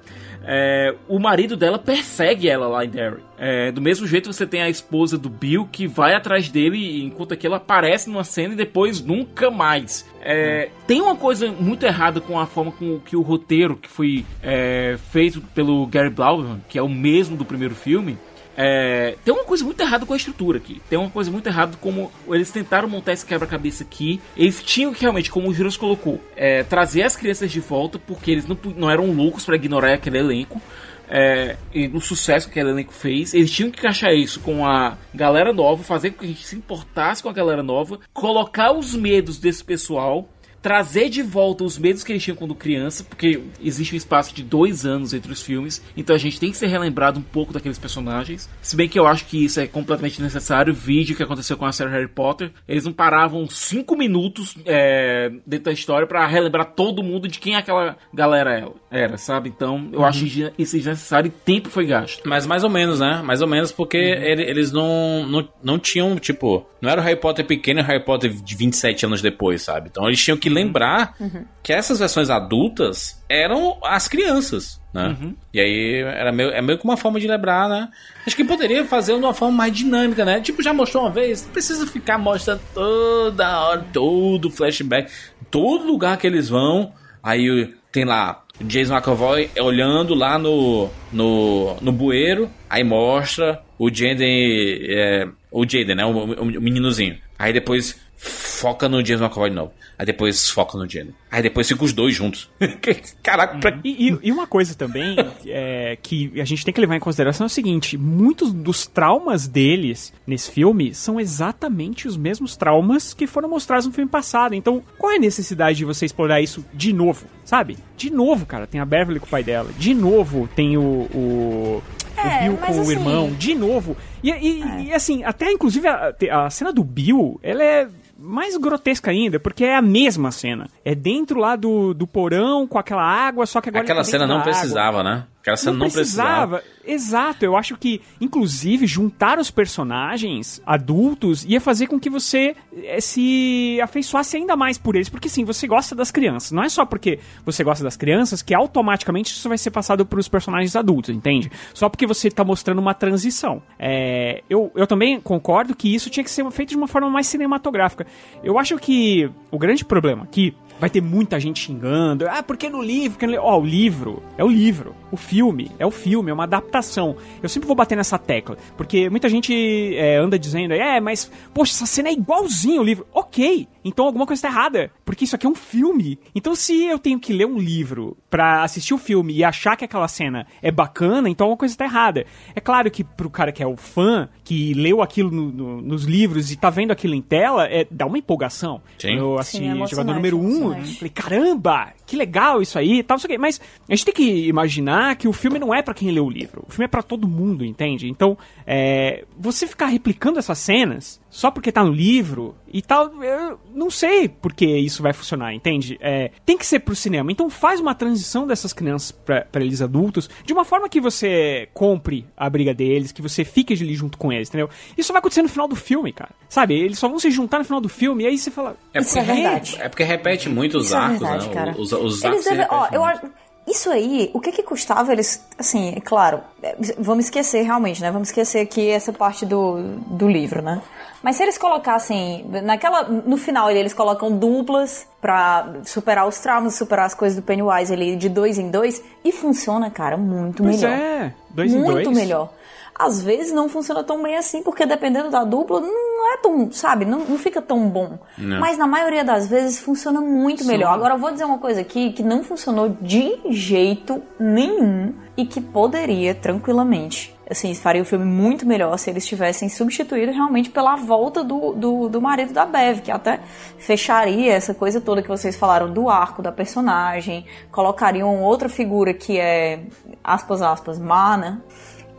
É, o marido dela persegue ela lá em Derry. É, do mesmo jeito você tem a esposa do Bill que vai atrás dele enquanto aquilo aparece numa cena e depois nunca mais. É, Tem uma coisa muito errada com a forma com que o roteiro que foi é, feito pelo Gary Blauman, que é o mesmo do primeiro filme, é, tem uma coisa muito errada com a estrutura aqui. Tem uma coisa muito errada como eles tentaram montar esse quebra-cabeça aqui. Eles tinham que realmente, como o Juros colocou, é, trazer as crianças de volta, porque eles não, não eram loucos para ignorar aquele elenco. É, e o sucesso que aquele elenco fez, eles tinham que encaixar isso com a galera nova, fazer com que a gente se importasse com a galera nova, colocar os medos desse pessoal, trazer de volta os medos que eles tinham quando criança, porque existe um espaço de dois anos entre os filmes, então a gente tem que ser relembrado um pouco daqueles personagens. Se bem que eu acho que isso é completamente necessário. Vídeo que aconteceu com a série Harry Potter, eles não paravam cinco minutos é, dentro da história para relembrar todo mundo de quem aquela galera era, sabe? Então eu acho isso desnecessário e tempo foi gasto. Mas mais ou menos, né? Mais ou menos porque ele- eles não, não, não tinham, tipo, não era o Harry Potter pequeno e o Harry Potter de 27 anos depois, sabe? Então eles tinham que lembrar que essas versões adultas eram as crianças, né? E aí era meio, é meio que uma forma de lembrar, né? Acho que poderia fazer de uma forma mais dinâmica, né? Tipo, já mostrou uma vez, não precisa ficar mostrando toda hora, todo flashback, todo lugar que eles vão. Aí tem lá o Jason McAvoy olhando lá no, no, no bueiro, aí mostra o Jaden, é, o Jaden, né, o, o- o meninozinho. Aí depois foca no Jason McAvoy de novo. Aí depois foca no Jaden. Aí depois fica os dois juntos. Caraca, pra... E, e- e uma coisa também é, que a gente tem que levar em consideração é o seguinte: muitos dos traumas deles nesse filme são exatamente os mesmos traumas que foram mostrados no filme passado. Então, qual é a necessidade de você explorar isso de novo? Sabe? De novo, cara, tem a Beverly com o pai dela. De novo, tem o. o... É, o Bill com o assim- irmão, de novo. E, e- e, assim, até inclusive a, a cena do Bill, ela é mais grotesca ainda, porque é a mesma cena. É dentro lá do, do porão, com aquela água, só que agora. ele aquela tá cena não água. precisava, né? Aquela cena não, precisava. Exato, eu acho que, inclusive, juntar os personagens adultos ia fazer com que você eh, se afeiçoasse ainda mais por eles. Porque, sim, você gosta das crianças. Não é só porque você gosta das crianças que automaticamente isso vai ser passado pros personagens adultos, entende? Só porque você tá mostrando uma transição. É, eu, eu também concordo que isso tinha que ser feito de uma forma mais cinematográfica. Eu acho que o grande problema aqui Vai ter muita gente xingando. Ah, porque no livro? Porque no li-" Ó, o livro é o livro. O filme é o filme, é uma adaptação. Eu sempre vou bater nessa tecla. Porque muita gente é, anda dizendo, é, mas, poxa, essa cena é igualzinho ao livro. Ok, então alguma coisa tá errada. Porque isso aqui é um filme. Então se eu tenho que ler um livro pra assistir o filme e achar que aquela cena é bacana, então alguma coisa tá errada. É claro que pro cara que é o fã, que leu aquilo no- no- nos livros e tá vendo aquilo em tela, é, dá uma empolgação. Sim. Eu Sim, assisti é emocionante, jogador número 1, um, emocionante. falei, caramba, que legal isso aí, e tal, não sei o quê. Mas a gente tem que imaginar que o filme não é pra quem leu o livro. O filme é pra todo mundo, entende? Então, é, você ficar replicando essas cenas só porque tá no livro e tal, eu não sei porque isso vai funcionar, entende? É, tem que ser pro cinema. Então faz uma transição dessas crianças pra, pra eles adultos de uma forma que você compre a briga deles, que você fique ali junto com eles, entendeu? Isso vai acontecer no final do filme, cara. Sabe? Eles só vão se juntar no final do filme e aí você fala. É Isso é porque- verdade. É porque repete muito os Isso é arcos, verdade, né? cara. Os, os Eles arcos se devem- ó, repetem eu muito. acho. Isso aí, o que que custava eles. Assim, é claro, é, vamos esquecer realmente, né? Vamos esquecer aqui essa parte do, do livro, né? Mas se eles colocassem. Naquela, no final eles colocam duplas pra superar os traumas, superar as coisas do Pennywise ali de dois em dois, e funciona, cara, muito Pois melhor. é, dois em muito dois. melhor. Às vezes não funciona tão bem assim, porque dependendo da dupla, não é tão, sabe, não, não fica tão bom. Mas na maioria das vezes funciona muito melhor. Agora eu vou dizer uma coisa aqui que não funcionou de jeito nenhum e que poderia tranquilamente. Assim, faria o filme muito melhor se eles tivessem substituído realmente pela volta do, do, do marido da Bev, que até fecharia essa coisa toda que vocês falaram do arco da personagem, colocariam outra figura que é, aspas, aspas, Mana,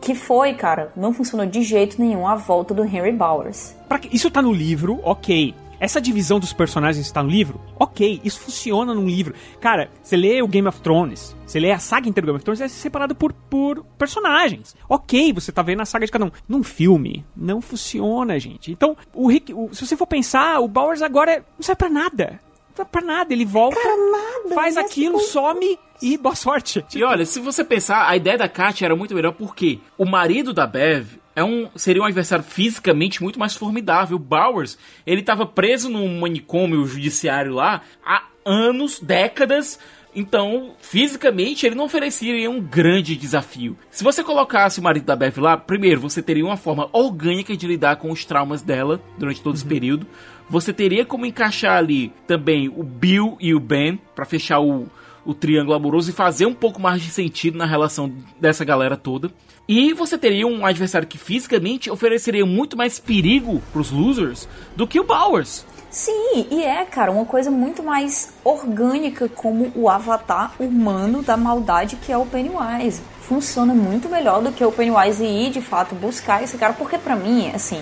que foi, cara, não funcionou de jeito nenhum a volta do Henry Bowers. Pra que- Isso tá no livro, ok. Essa divisão dos personagens está no livro? Ok, isso funciona num livro. Cara, você lê o Game of Thrones, você lê a saga inteira do Game of Thrones, é separado por, por personagens. Ok, você tá vendo a saga de cada um. Num filme, não funciona, gente. Então, o Rick, o- se você for pensar, o Bowers agora é- não serve pra nada. Não serve pra nada. Ele volta, nada, faz mas aquilo, some e boa sorte. E olha, se você pensar, a ideia da Katia era muito melhor porque o marido da Bev é um, seria um adversário fisicamente muito mais formidável. O Bowers, ele tava preso num manicômio judiciário lá há anos, décadas. Então, fisicamente, ele não ofereceria um grande desafio. Se você colocasse o marido da Bev lá, primeiro, você teria uma forma orgânica de lidar com os traumas dela durante todo esse período. Você teria como encaixar ali também o Bill e o Ben, pra fechar o, o triângulo amoroso e fazer um pouco mais de sentido na relação dessa galera toda. E você teria um adversário que fisicamente ofereceria muito mais perigo pros losers do que o Bowers. Sim, e é, cara, uma coisa muito mais orgânica como o avatar humano da maldade que é o Pennywise. Funciona muito melhor do que o Pennywise ir de fato buscar esse cara, porque pra mim, assim,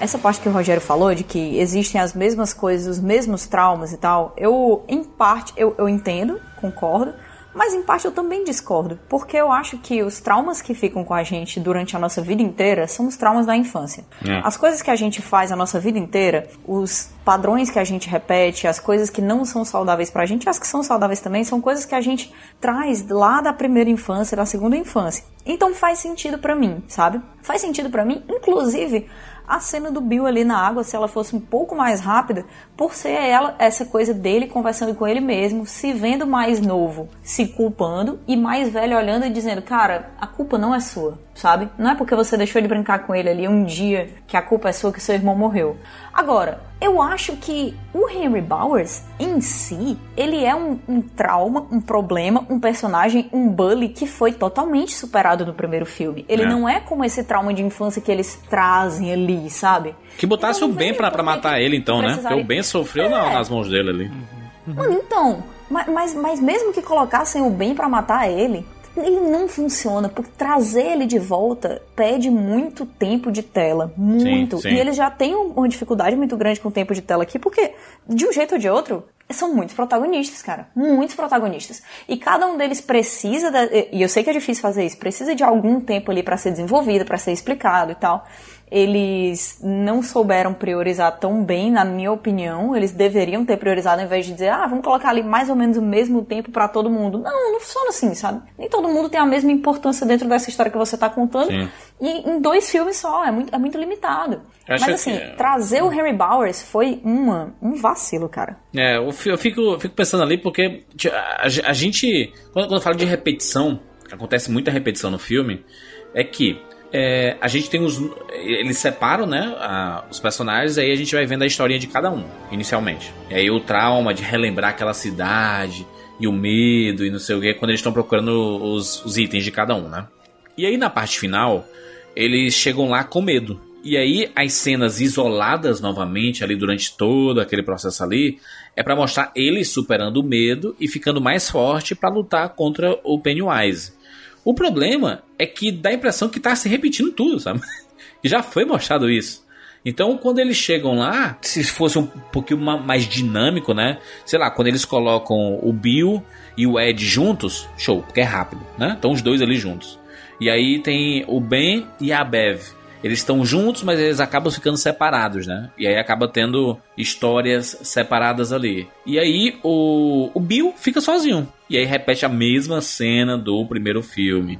essa parte que o Rogério falou de que existem as mesmas coisas, os mesmos traumas e tal, eu, em parte, eu, eu entendo, concordo, mas em parte eu também discordo, porque eu acho que os traumas que ficam com a gente durante a nossa vida inteira são os traumas da infância. É. As coisas que a gente faz a nossa vida inteira, os padrões que a gente repete, as coisas que não são saudáveis pra gente, as que são saudáveis também, são coisas que a gente traz lá da primeira infância, da segunda infância. Então faz sentido pra mim, sabe? Faz sentido pra mim, inclusive a cena do Bill ali na água, se ela fosse um pouco mais rápida, por ser ela essa coisa dele conversando com ele mesmo, se vendo mais novo, se culpando e mais velho olhando e dizendo, cara, a culpa não é sua, sabe? Não é porque você deixou de brincar com ele ali um dia que a culpa é sua que seu irmão morreu. Agora, eu acho que o Henry Bowers em si, ele é um, um trauma, um problema, um personagem, um bully que foi totalmente superado no primeiro filme. Ele É. não é como esse trauma de infância que eles trazem ali, sabe? Que botasse Então, o Ben pra, matar ele, então, né? Porque o Ben sofreu É. nas mãos dele ali. Mano, então, ma- mas, mas mesmo que colocassem o bem pra matar ele, ele não funciona, porque trazer ele de volta pede muito tempo de tela. Muito. sim. E ele já tem um- uma dificuldade muito grande com o tempo de tela aqui, porque, de um jeito ou de outro, são muitos protagonistas, cara. Muitos protagonistas. E cada um deles precisa, da- e eu sei que é difícil fazer isso, precisa de algum tempo ali pra ser desenvolvido, pra ser explicado e tal. Eles não souberam priorizar tão bem, na minha opinião. Eles deveriam ter priorizado ao invés de dizer, ah, vamos colocar ali mais ou menos o mesmo tempo pra todo mundo. Não, não funciona assim, sabe? Nem todo mundo tem a mesma importância dentro dessa história que você tá contando. Sim. E em dois filmes só, é muito, é muito limitado. Eu Mas assim, que- trazer o Henry Bowers foi uma, um vacilo, cara. É, eu fi- eu fico, eu fico pensando ali porque a, gente, quando, quando fala de repetição, acontece muita repetição no filme, é que é, a gente tem os. Eles separam, né? a- os personagens, aí a gente vai vendo a historinha de cada um, inicialmente. E aí o trauma de relembrar aquela cidade, e o medo, e não sei o que, quando eles estão procurando os, os itens de cada um, né? E aí na parte final, eles chegam lá com medo. E aí as cenas isoladas novamente ali durante todo aquele processo ali é pra mostrar eles superando o medo e ficando mais forte pra lutar contra o Pennywise. O problema é que dá a impressão que tá se repetindo tudo, sabe? Já foi mostrado isso. Então, quando eles chegam lá, se fosse um pouquinho ma- mais dinâmico, né? Sei lá, quando eles colocam o Bill e o Ed juntos, show, porque é rápido, né? Então, os dois ali juntos. E aí tem o Ben e a Bev. Eles estão juntos, mas eles acabam ficando separados, né? E aí acaba tendo histórias separadas ali. E aí o, o Bill fica sozinho. E aí repete a mesma cena do primeiro filme.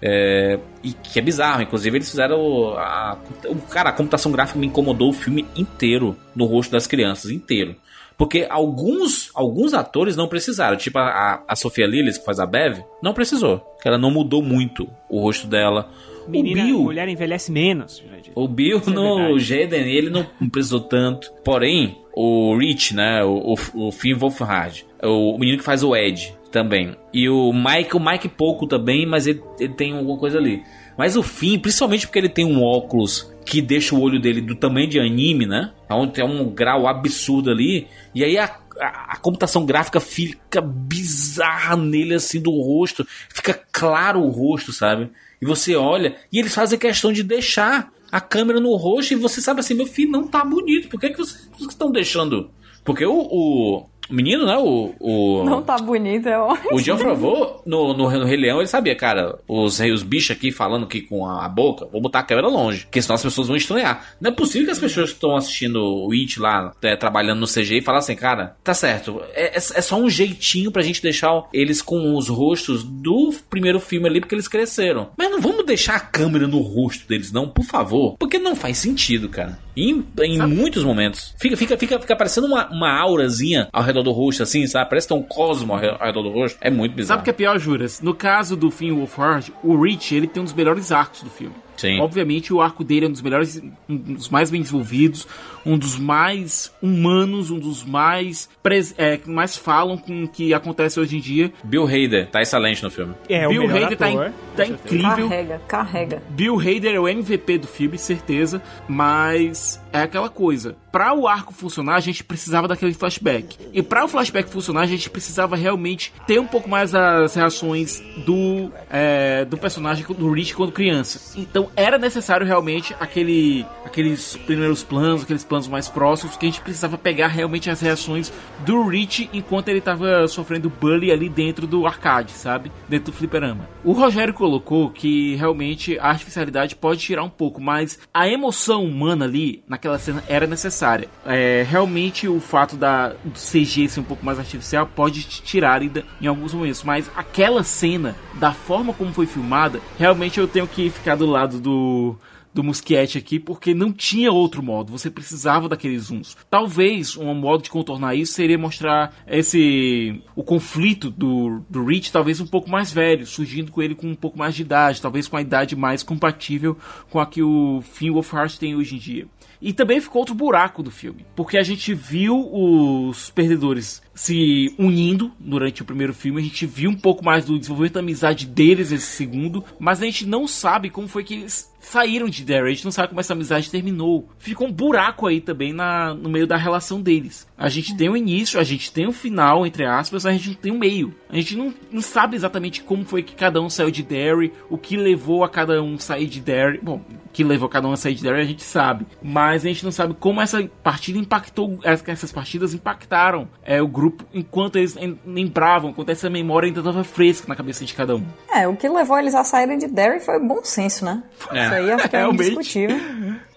É, e que é bizarro, inclusive eles fizeram a, o cara, a computação gráfica me incomodou o filme inteiro no rosto das crianças, inteiro. Porque alguns alguns atores não precisaram, tipo a, a Sofia Lillis, que faz a Bev, não precisou, que ela não mudou muito o rosto dela. Menina, o Bill, mulher envelhece menos. O Bill Isso é no. Jaden, ele não precisou tanto. Porém, o Rich, né, o, o, o Finn Wolfhard, o menino que faz o Ed também. E o Mike, o Mike pouco também, mas ele, ele tem alguma coisa ali. Mas o Finn, principalmente porque ele tem um óculos que deixa o olho dele do tamanho de anime, né? Onde tem um grau absurdo ali. E aí a, a computação gráfica fica bizarra nele, assim, do rosto. Fica claro o rosto, sabe? E você olha, e eles fazem questão de deixar a câmera no rosto e você sabe assim, meu filho, não tá bonito. Por que, que vocês vocês estão deixando? Porque o, o menino, né? O, o, Não tá bonito, é ótimo. o John Favreau, no, no, no Rei Leão, ele sabia, cara, os, os bichos aqui falando aqui com a, a boca, vou botar a câmera longe, porque senão as pessoas vão estranhar. Não é possível que as pessoas que estão assistindo o It lá, é, trabalhando no CGI, falem assim, cara, tá certo, é, é, é só um jeitinho pra gente deixar eles com os rostos do primeiro filme ali, porque eles cresceram. Mas não vamos deixar a câmera no rosto deles, não, por favor, porque não faz sentido, cara. Em, em muitos momentos. Fica, fica, fica, fica parecendo uma, uma aurazinha ao redor do rosto, assim, sabe? Parece que tem um cosmo ao re- ao redor do rosto. É muito bizarro. Sabe o que é pior, Juras? No caso do Finn Wolfhard, o Rich, ele tem um dos melhores arcos do filme. Sim. Obviamente, o arco dele é um dos melhores, um dos mais bem desenvolvidos. Um dos mais humanos, um dos mais é, que mais falam com o que acontece hoje em dia. Bill Hader tá excelente no filme. É, Bill o Hader tá, ator, in- com tá incrível. Carrega, carrega. Bill Hader é o MVP do filme, certeza, mas é aquela coisa. Pra o arco funcionar, a gente precisava daquele flashback. E pra o flashback funcionar, a gente precisava realmente ter um pouco mais as reações do é, do personagem do Rich quando criança. Então era necessário realmente aquele aqueles primeiros planos, aqueles planos mais próximos que a gente precisava pegar realmente as reações do Rich enquanto ele tava sofrendo bullying ali dentro do arcade, sabe? Dentro do fliperama. O Rogério colocou que realmente a artificialidade pode tirar um pouco, mas a emoção humana ali naquela cena era necessária. É, realmente o fato da do CG ser um pouco mais artificial pode te tirar ainda em alguns momentos, mas aquela cena, da forma como foi filmada, realmente eu tenho que ficar do lado do do Muschietti aqui, porque não tinha outro modo, você precisava daqueles zooms. Talvez um modo de contornar isso seria mostrar esse o conflito do, do Rich, talvez um pouco mais velho, surgindo com ele com um pouco mais de idade, talvez com a idade mais compatível com a que o Finn Wolfhard tem hoje em dia. E também ficou outro buraco do filme, porque a gente viu os perdedores se unindo durante o primeiro filme, a gente viu um pouco mais do desenvolvimento da amizade deles nesse segundo, mas a gente não sabe como foi que eles saíram de Derry, a gente não sabe como essa amizade terminou. Ficou um buraco aí também na, no meio da relação deles. A gente tem o início, a gente tem o final, entre aspas, a gente não tem o meio. A gente não, não sabe exatamente como foi que cada um saiu de Derry, o que levou a cada um sair de Derry. Bom, o que levou cada um a sair de Derry a gente sabe, mas a gente não sabe como essa partida impactou, essas partidas impactaram é, o grupo enquanto eles em- lembravam, enquanto essa memória ainda estava fresca na cabeça de cada um. É, o que levou eles a saírem de Derry foi bom senso, né? É. aí acho que é indiscutível.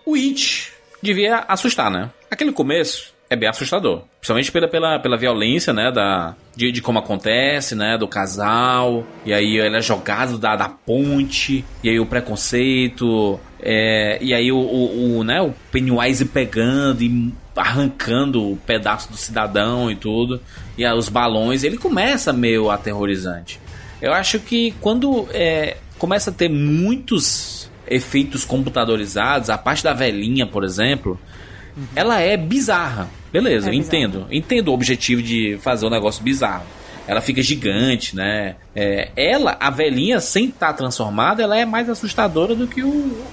O It devia assustar, né? Aquele começo é bem assustador. Principalmente pela, pela, pela violência, né? Da, de, de como acontece, né? Do casal. E aí ele é jogado da, da ponte. E aí o preconceito. é, e aí o, o, o, né, o Pennywise pegando e arrancando o pedaço do cidadão e tudo. E aí os balões. Ele começa meio aterrorizante. Eu acho que quando é, começa a ter muitos efeitos computadorizados, a parte da velhinha, por exemplo, ela é bizarra. Beleza, É eu bizarra. entendo. Entendo o objetivo de fazer um negócio bizarro. Ela fica gigante, né? É, ela, a velhinha, sem estar transformada, ela é mais assustadora do que o,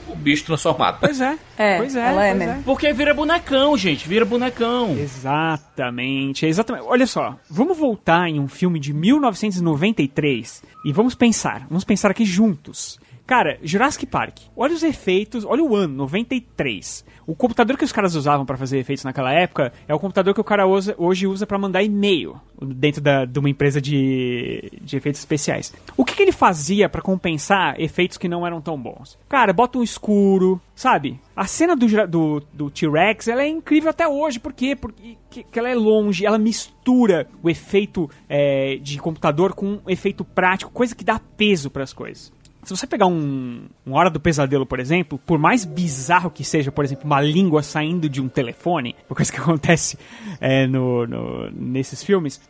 o bicho transformado. Pois é. É, pois é, ela é pois mesmo. Porque vira bonecão, gente, vira bonecão. Exatamente, exatamente. Olha só, vamos voltar em um filme de 1993 e vamos pensar, vamos pensar aqui juntos. Cara, Jurassic Park, olha os efeitos, olha o ano, 93. O computador que os caras usavam pra fazer efeitos naquela época é o computador que o cara usa, hoje usa pra mandar e-mail dentro da, de uma empresa de, de efeitos especiais. O que, que ele fazia pra compensar efeitos que não eram tão bons? Cara, bota um escuro, sabe? A cena do, do, do T-Rex, ela é incrível até hoje. Por quê? Porque que- ela é longe, ela mistura o efeito é, de computador com um efeito prático, coisa que dá peso pras coisas. Se você pegar um, um Hora do Pesadelo, por exemplo, por mais bizarro que seja, por exemplo, uma língua saindo de um telefone, uma coisa que acontece é, no, no- nesses filmes,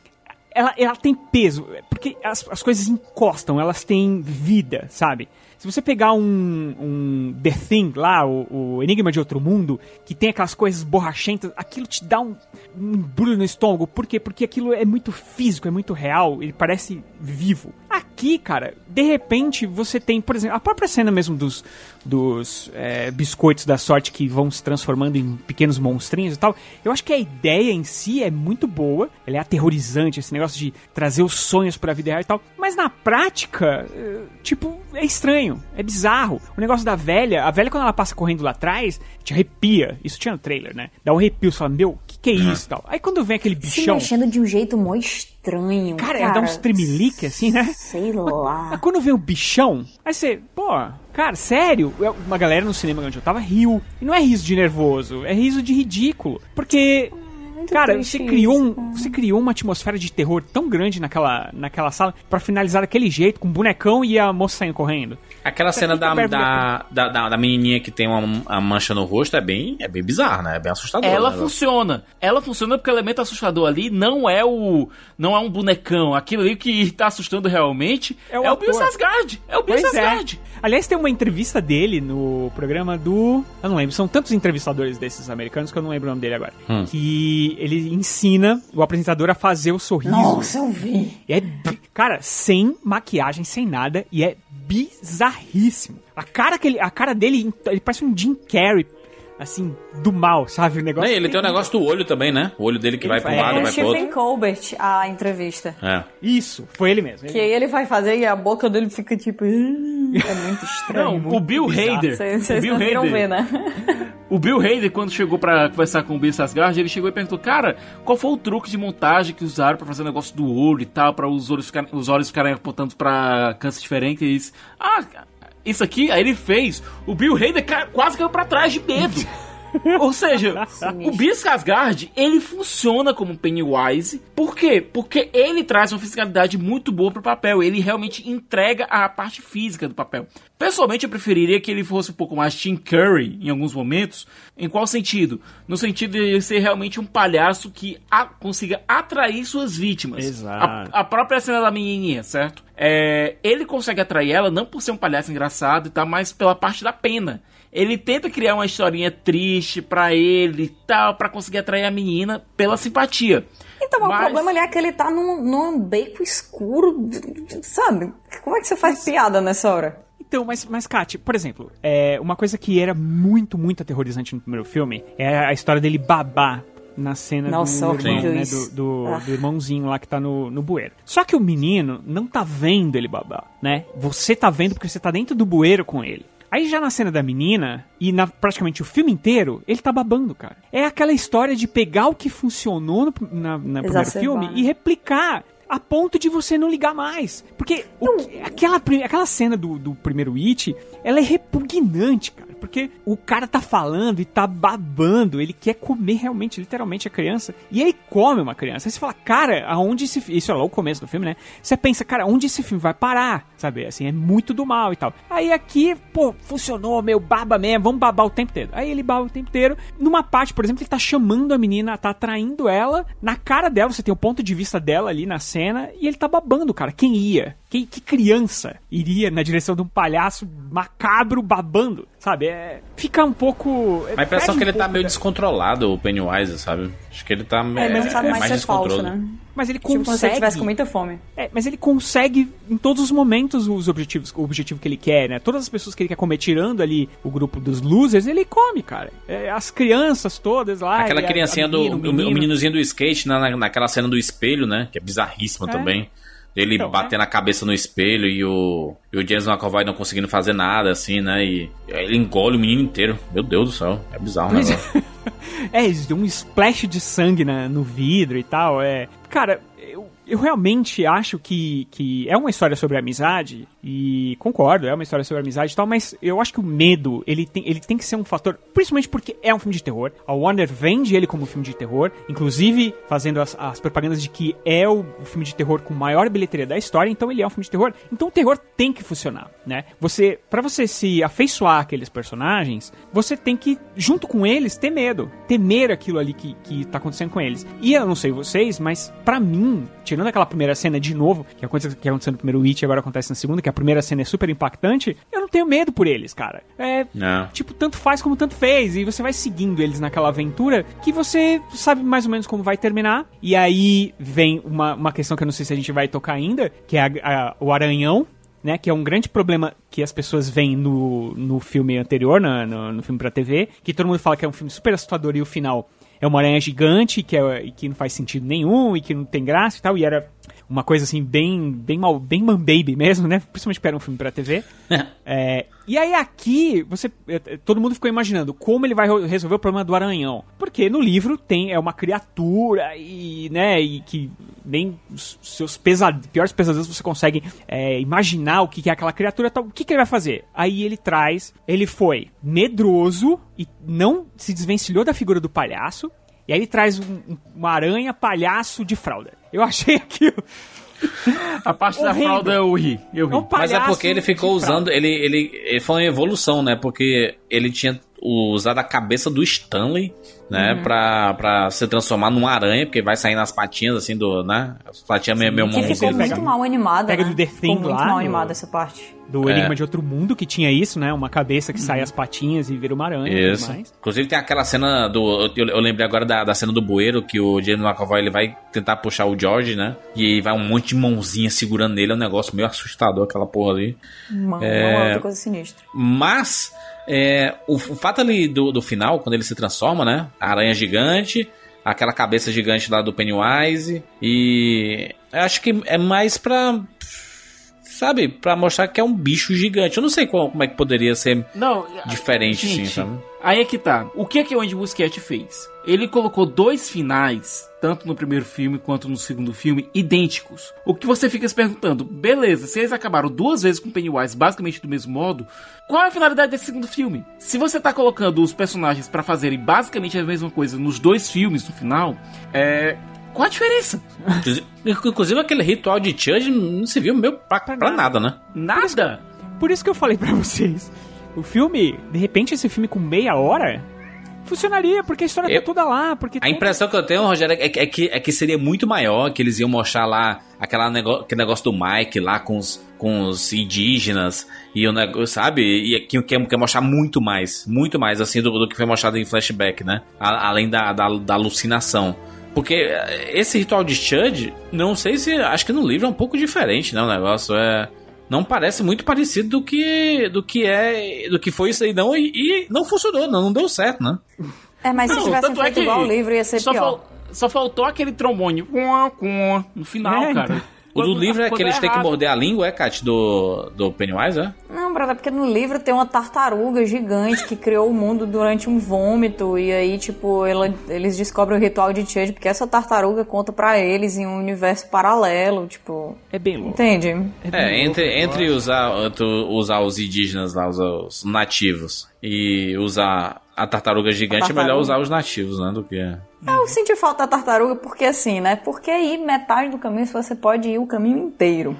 ela, ela tem peso, porque as, as coisas encostam, elas têm vida, sabe? Se você pegar um, um The Thing lá, o, o Enigma de Outro Mundo, que tem aquelas coisas borrachentas, aquilo te dá um, um embrulho no estômago. Por quê? Porque aquilo é muito físico, é muito real, ele parece vivo. Aqui, cara, de repente você tem, por exemplo, a própria cena mesmo dos, dos é, biscoitos da sorte que vão se transformando em pequenos monstrinhos e tal. Eu acho que a ideia em si é muito boa, ela é aterrorizante, esse negócio de trazer os sonhos pra vida real e tal. Mas na prática, eh, tipo, é estranho, é bizarro. O negócio da velha, a velha quando ela passa correndo lá atrás, te arrepia. Isso tinha no trailer, né? Dá um arrepio, você fala, meu, o que, que é isso e tal. Aí quando vem aquele Se bichão. mexendo de um jeito mó estranho. Cara, ela dá uns tremelique assim, né? Sei Mas lá. quando vem o bichão, aí você, pô, cara, sério? Uma galera no cinema onde eu tava riu. E não é riso de nervoso, é riso de ridículo. Porque muito Cara, triste você criou, isso. um, você criou uma atmosfera de terror tão grande naquela, naquela sala pra finalizar daquele jeito, com o bonecão e a moça saindo correndo. Aquela cena fica da, da, da, da, da menininha que tem uma, uma mancha no rosto é bem, é bem bizarra, né? É bem assustador. Ela né? funciona. Ela funciona porque o elemento assustador ali não é o não é um bonecão. Aquilo ali que tá assustando realmente É é o o, Bill. Skarsgård. É o Bill Pois é. Aliás, tem uma entrevista dele no programa do. Eu não lembro, são tantos entrevistadores desses americanos que eu não lembro o nome dele agora. Que ele ensina o apresentador a fazer o sorriso. Nossa, eu vi. E é, cara, sem maquiagem, sem nada, e é bizarríssimo. A cara, que ele, a cara dele, ele parece um Jim Carrey, assim, do mal, sabe? O negócio. Ele tem o negócio do olho também, né? O olho dele que Ele vai pra um vai- lado É o vai pro outro. Stephen Colbert, a entrevista. É. Isso, foi ele mesmo. Que aí ele vai fazer e a boca dele fica tipo. "Hum", É muito estranho. Não, o Bill. Hader. Vocês o vocês Bill conseguiram Hader. ver, né? O Bill Hader, quando chegou pra conversar com o Bill Skarsgård, ele chegou e perguntou, cara, qual foi o truque de montagem que usaram pra fazer o negócio do olho e tal, pra os olhos, ficarem- os olhos ficarem apontando pra câncer diferentes? E disse, ah, isso aqui, aí ele fez. O Bill Hader quase caiu pra trás de medo. Ou seja, o Bill Skarsgård, ele funciona como Pennywise. Por quê? Porque ele traz uma fisicalidade muito boa pro papel. Ele realmente entrega a parte física do papel. Pessoalmente, eu preferiria que ele fosse um pouco mais Tim Curry em alguns momentos. Em qual sentido? No sentido de ele ser realmente um palhaço que a- consiga atrair suas vítimas. Exato. A, a própria cena da menininha, certo? É, ele consegue atrair ela não por ser um palhaço engraçado e tal, mas pela parte da pena. Ele tenta criar uma historinha triste pra ele e tal, pra conseguir atrair a menina pela simpatia. Então, mas o problema ali é que ele tá num, num beco escuro, sabe? Como é que você faz piada nessa hora? Então, mas, mas Kat, por exemplo, é, uma coisa que era muito, muito aterrorizante no primeiro filme é a história dele babar na cena Nossa, do, irmão, né, do, do, Ah. do irmãozinho lá que tá no, no bueiro. Só que o menino não tá vendo ele babar, né? Você tá vendo porque você tá dentro do bueiro com ele. Aí já na cena da menina, e na praticamente o filme inteiro, ele tá babando, cara. É aquela história de pegar o que funcionou no, na, na primeiro filme né? e replicar a ponto de você não ligar mais. Porque o que- aquela, aquela cena do, do primeiro It, ela é repugnante, cara. Porque o cara tá falando e tá babando, ele quer comer realmente, literalmente, a criança. E ele come uma criança. Aí você fala, cara, aonde esse Isso é lá o começo do filme, né? Você pensa, cara, onde esse filme vai parar? Sabe? Assim, é muito do mal e tal. Aí aqui, pô, funcionou, meu, baba mesmo, vamos babar o tempo inteiro. Aí ele baba o tempo inteiro. Numa parte, por exemplo, ele tá chamando a menina, tá atraindo ela. Na cara dela, você tem o ponto de vista dela ali na cena. E ele tá babando, cara. Quem ia? Que, que criança iria na direção de um palhaço macabro babando? Sabe? É, fica um pouco. Mas a impressão que ele um tá pouco meio da- descontrolado, o Pennywise, sabe? Acho que ele tá É, ele não sabe mais, ser falso, descontrole. né? Mas ele Tipo, como se ele consegue. tivesse com muita fome. É, mas ele consegue em todos os momentos os objetivos, o objetivo que ele quer, né? Todas as pessoas que ele quer comer, tirando ali o grupo dos losers, ele come, cara. É, as crianças todas lá. Aquela e a- criancinha a do. menina, o menino. meninozinho do skate, na, na- naquela cena do espelho, né? Que é bizarríssima É. também. Ele Então, batendo a cabeça no espelho e o, e o James McAvoy não conseguindo fazer nada, assim, né? E ele engole o menino inteiro. Meu Deus do céu, é bizarro o negócio. É, um splash de sangue na- no vidro e tal. É. Cara, eu, realmente acho que, que é uma história sobre amizade. E concordo, é uma história sobre amizade e tal, mas eu acho que o medo, ele tem, ele tem que ser um fator, principalmente porque é um filme de terror. A Warner vende ele como filme de terror, inclusive fazendo as, as propagandas de que é o, o filme de terror com maior bilheteria da história, então ele é um filme de terror. Então o terror tem que funcionar, né? Você, para você se afeiçoar àqueles personagens, você tem que, junto com eles, ter medo. Temer aquilo ali que, que tá acontecendo com eles. E eu não sei vocês, mas pra mim, tirando aquela primeira cena de novo, que aconteceu, que aconteceu no primeiro Witch e agora acontece na segunda, que a primeira cena é super impactante, eu não tenho medo por eles, cara. É, Não. tipo, tanto faz como tanto fez. E você vai seguindo eles naquela aventura que você sabe mais ou menos como vai terminar. E aí vem uma, uma questão que eu não sei se a gente vai tocar ainda, que é a- a- o aranhão. Né, que é um grande problema que as pessoas veem no, no filme anterior, na- no, no filme pra TV, que todo mundo fala que é um filme super assustador e o final é uma aranha gigante que, é, que não faz sentido nenhum e que não tem graça e tal, e era uma coisa assim bem bem mal, bem man baby mesmo, né? Principalmente para um filme pra TV. É, e aí aqui, você eh, todo mundo ficou imaginando como ele vai resolver o problema do aranhão. Porque no livro tem é uma criatura e, né, e que nem os seus pesad piores pesadelos você consegue eh, imaginar o que que é aquela criatura, tal. o que que ele vai fazer? Aí ele traz, ele foi medroso e não se desvencilhou da figura do palhaço. E aí ele traz um- um- uma aranha palhaço de fralda. Eu achei aquilo. A parte da fralda eu ri. Eu ri. É um Mas é porque ele ficou usando. Ele, ele, ele foi uma evolução, né? Porque ele tinha usado a cabeça do Stanley, né? Uhum. Pra, pra se transformar numa aranha, porque vai sair nas patinhas assim do. né? As patinhas meio, meio Que ficou muito pega- mal animada, pega né? do The Ficou Thing muito lá mal no- animada essa parte. Do É. Enigma de Outro Mundo, que tinha isso, né? Uma cabeça que sai as patinhas e vira uma aranha e Isso. tudo mais. Inclusive tem aquela cena do. Eu, eu lembrei agora da, da cena do bueiro, que o James McAvoy ele vai tentar puxar o George, né? E vai um monte de mãozinha segurando nele. É um negócio meio assustador aquela porra ali. Mano, É. é outra coisa sinistra. Mas é, o, o fato ali do, do final, quando ele se transforma, né? A aranha gigante, aquela cabeça gigante lá do Pennywise. E eu acho que é mais pra. Sabe, pra mostrar que é um bicho gigante. Eu não sei qual- como é que poderia ser Não, diferente, gente, assim, sabe? Aí é que tá. O que é que o Andy Muschietti fez? Ele colocou dois finais, tanto no primeiro filme quanto no segundo filme, idênticos. O que você fica se perguntando, beleza, se eles acabaram duas vezes com Pennywise basicamente do mesmo modo, qual é a finalidade desse segundo filme? Se você tá colocando os personagens pra fazerem basicamente a mesma coisa nos dois filmes no final, é. Qual a diferença? Inclusive- aquele ritual de Church não se viu meu pra, pra nada, né? Nada! Por isso que eu falei pra vocês. O filme, de repente, esse filme com meia hora funcionaria, porque a história Eu- tá toda lá. Porque A impressão que eu tenho, Rogério, é, que- é que, é que seria muito maior, que eles iam mostrar lá aquela aquele negócio do Mike lá com os, com os indígenas, e o negócio, sabe? E que quer, quer mostrar muito mais, muito mais, assim, do, do que foi mostrado em flashback, né? A- além da, da, da alucinação. Porque eh, esse ritual de Chud, não sei se. Acho que no livro é um pouco diferente, né? O negócio é. Não parece muito parecido do que do que é do que foi isso aí não e, e não funcionou não, não deu certo né É, mas se Não, tivessem tanto é feito que igual o livro, ia ser só pior. fal- só faltou aquele trombone com com no final, É, cara. O do livro é quando que eles têm que morder a língua é Kat do do Pennywise é Não, brother, porque no livro tem uma tartaruga gigante que criou o mundo durante um vômito. E aí, tipo, ela- eles descobrem o ritual de Chud, porque essa tartaruga conta pra eles em um universo paralelo, tipo. É bem louco. Entende? É, entre, entre usar, entre usar os indígenas lá, usar os nativos, e usar a tartaruga gigante, é melhor tartaruga. usar os nativos, né? Do que. Eu senti falta da tartaruga porque assim, né? Porque aí metade do caminho você pode ir o caminho inteiro.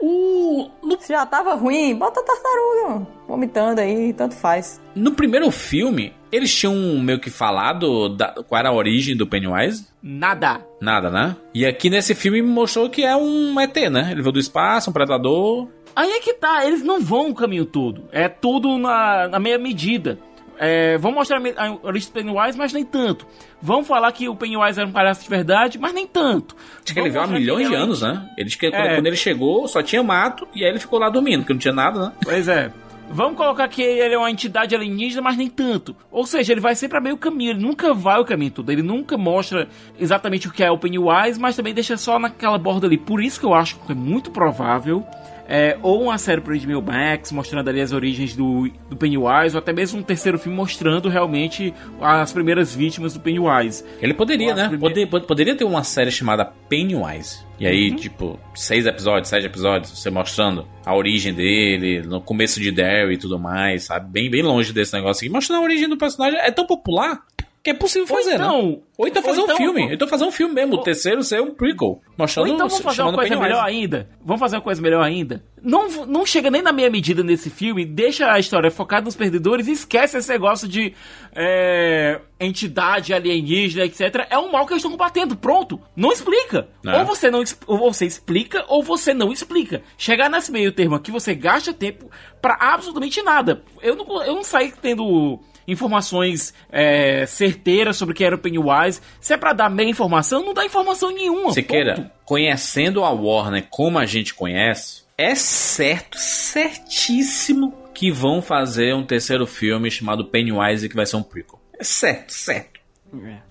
O, no, Se já tava ruim, bota a tartaruga, vomitando aí, tanto faz. no primeiro filme, eles tinham meio que falado da, qual era a origem do Pennywise. Nada. Nada, né? E aqui nesse filme mostrou que é um ET, né? Ele veio do espaço, um predador. Aí é que tá, eles não vão o caminho todo. É tudo na, na meia medida. É, vão mostrar a origem do Pennywise, mas nem tanto. Vão falar que o Pennywise era um palhaço de verdade, mas nem tanto. Acho que ele veio há milhões que de anos, né? Ele que quando, É. quando ele chegou só tinha mato e aí ele ficou lá dormindo, porque não tinha nada, né? Pois é. Vamos colocar que ele é uma entidade alienígena, mas nem tanto. Ou seja, ele vai sempre a meio caminho, ele nunca vai o caminho todo. Ele nunca mostra exatamente o que é o Pennywise, mas também deixa só naquela borda ali. Por isso que eu acho que é muito provável. É, ou uma série pro HBO Max mostrando ali as origens do, do Pennywise, ou até mesmo um terceiro filme mostrando realmente as primeiras vítimas do Pennywise. Ele poderia, né? Poder- pod- poderia ter uma série chamada Pennywise. E aí, Uhum. tipo, seis episódios, sete episódios, você mostrando a origem dele, no começo de Daryl e tudo mais, sabe? Bem, bem longe desse negócio aqui. Mostrando a origem do personagem. É tão popular que é possível Ou fazer, né? então- Ou então fazer ou um então- filme. Então fazer um filme mesmo. O ou- terceiro ser um prequel. Mostrando Ou então vamos fazer uma coisa melhor ainda. Vamos fazer uma coisa melhor ainda. Não, não chega nem na meia medida nesse filme, deixa a história focada nos perdedores e esquece esse negócio de é, entidade alienígena, etc. É um mal que eles estão combatendo. Pronto. Não explica. É. Ou você não ou você explica, ou você não explica. Chegar nesse meio termo aqui, você gasta tempo pra absolutamente nada. Eu não, eu não saí tendo informações é, certeiras sobre o que era o Pennywise. Se é pra dar meia informação, não dá informação nenhuma. Siqueira, ponto. conhecendo a Warner como a gente conhece, é certo, certíssimo que vão fazer um terceiro filme chamado Pennywise que vai ser um prequel. É certo, certo.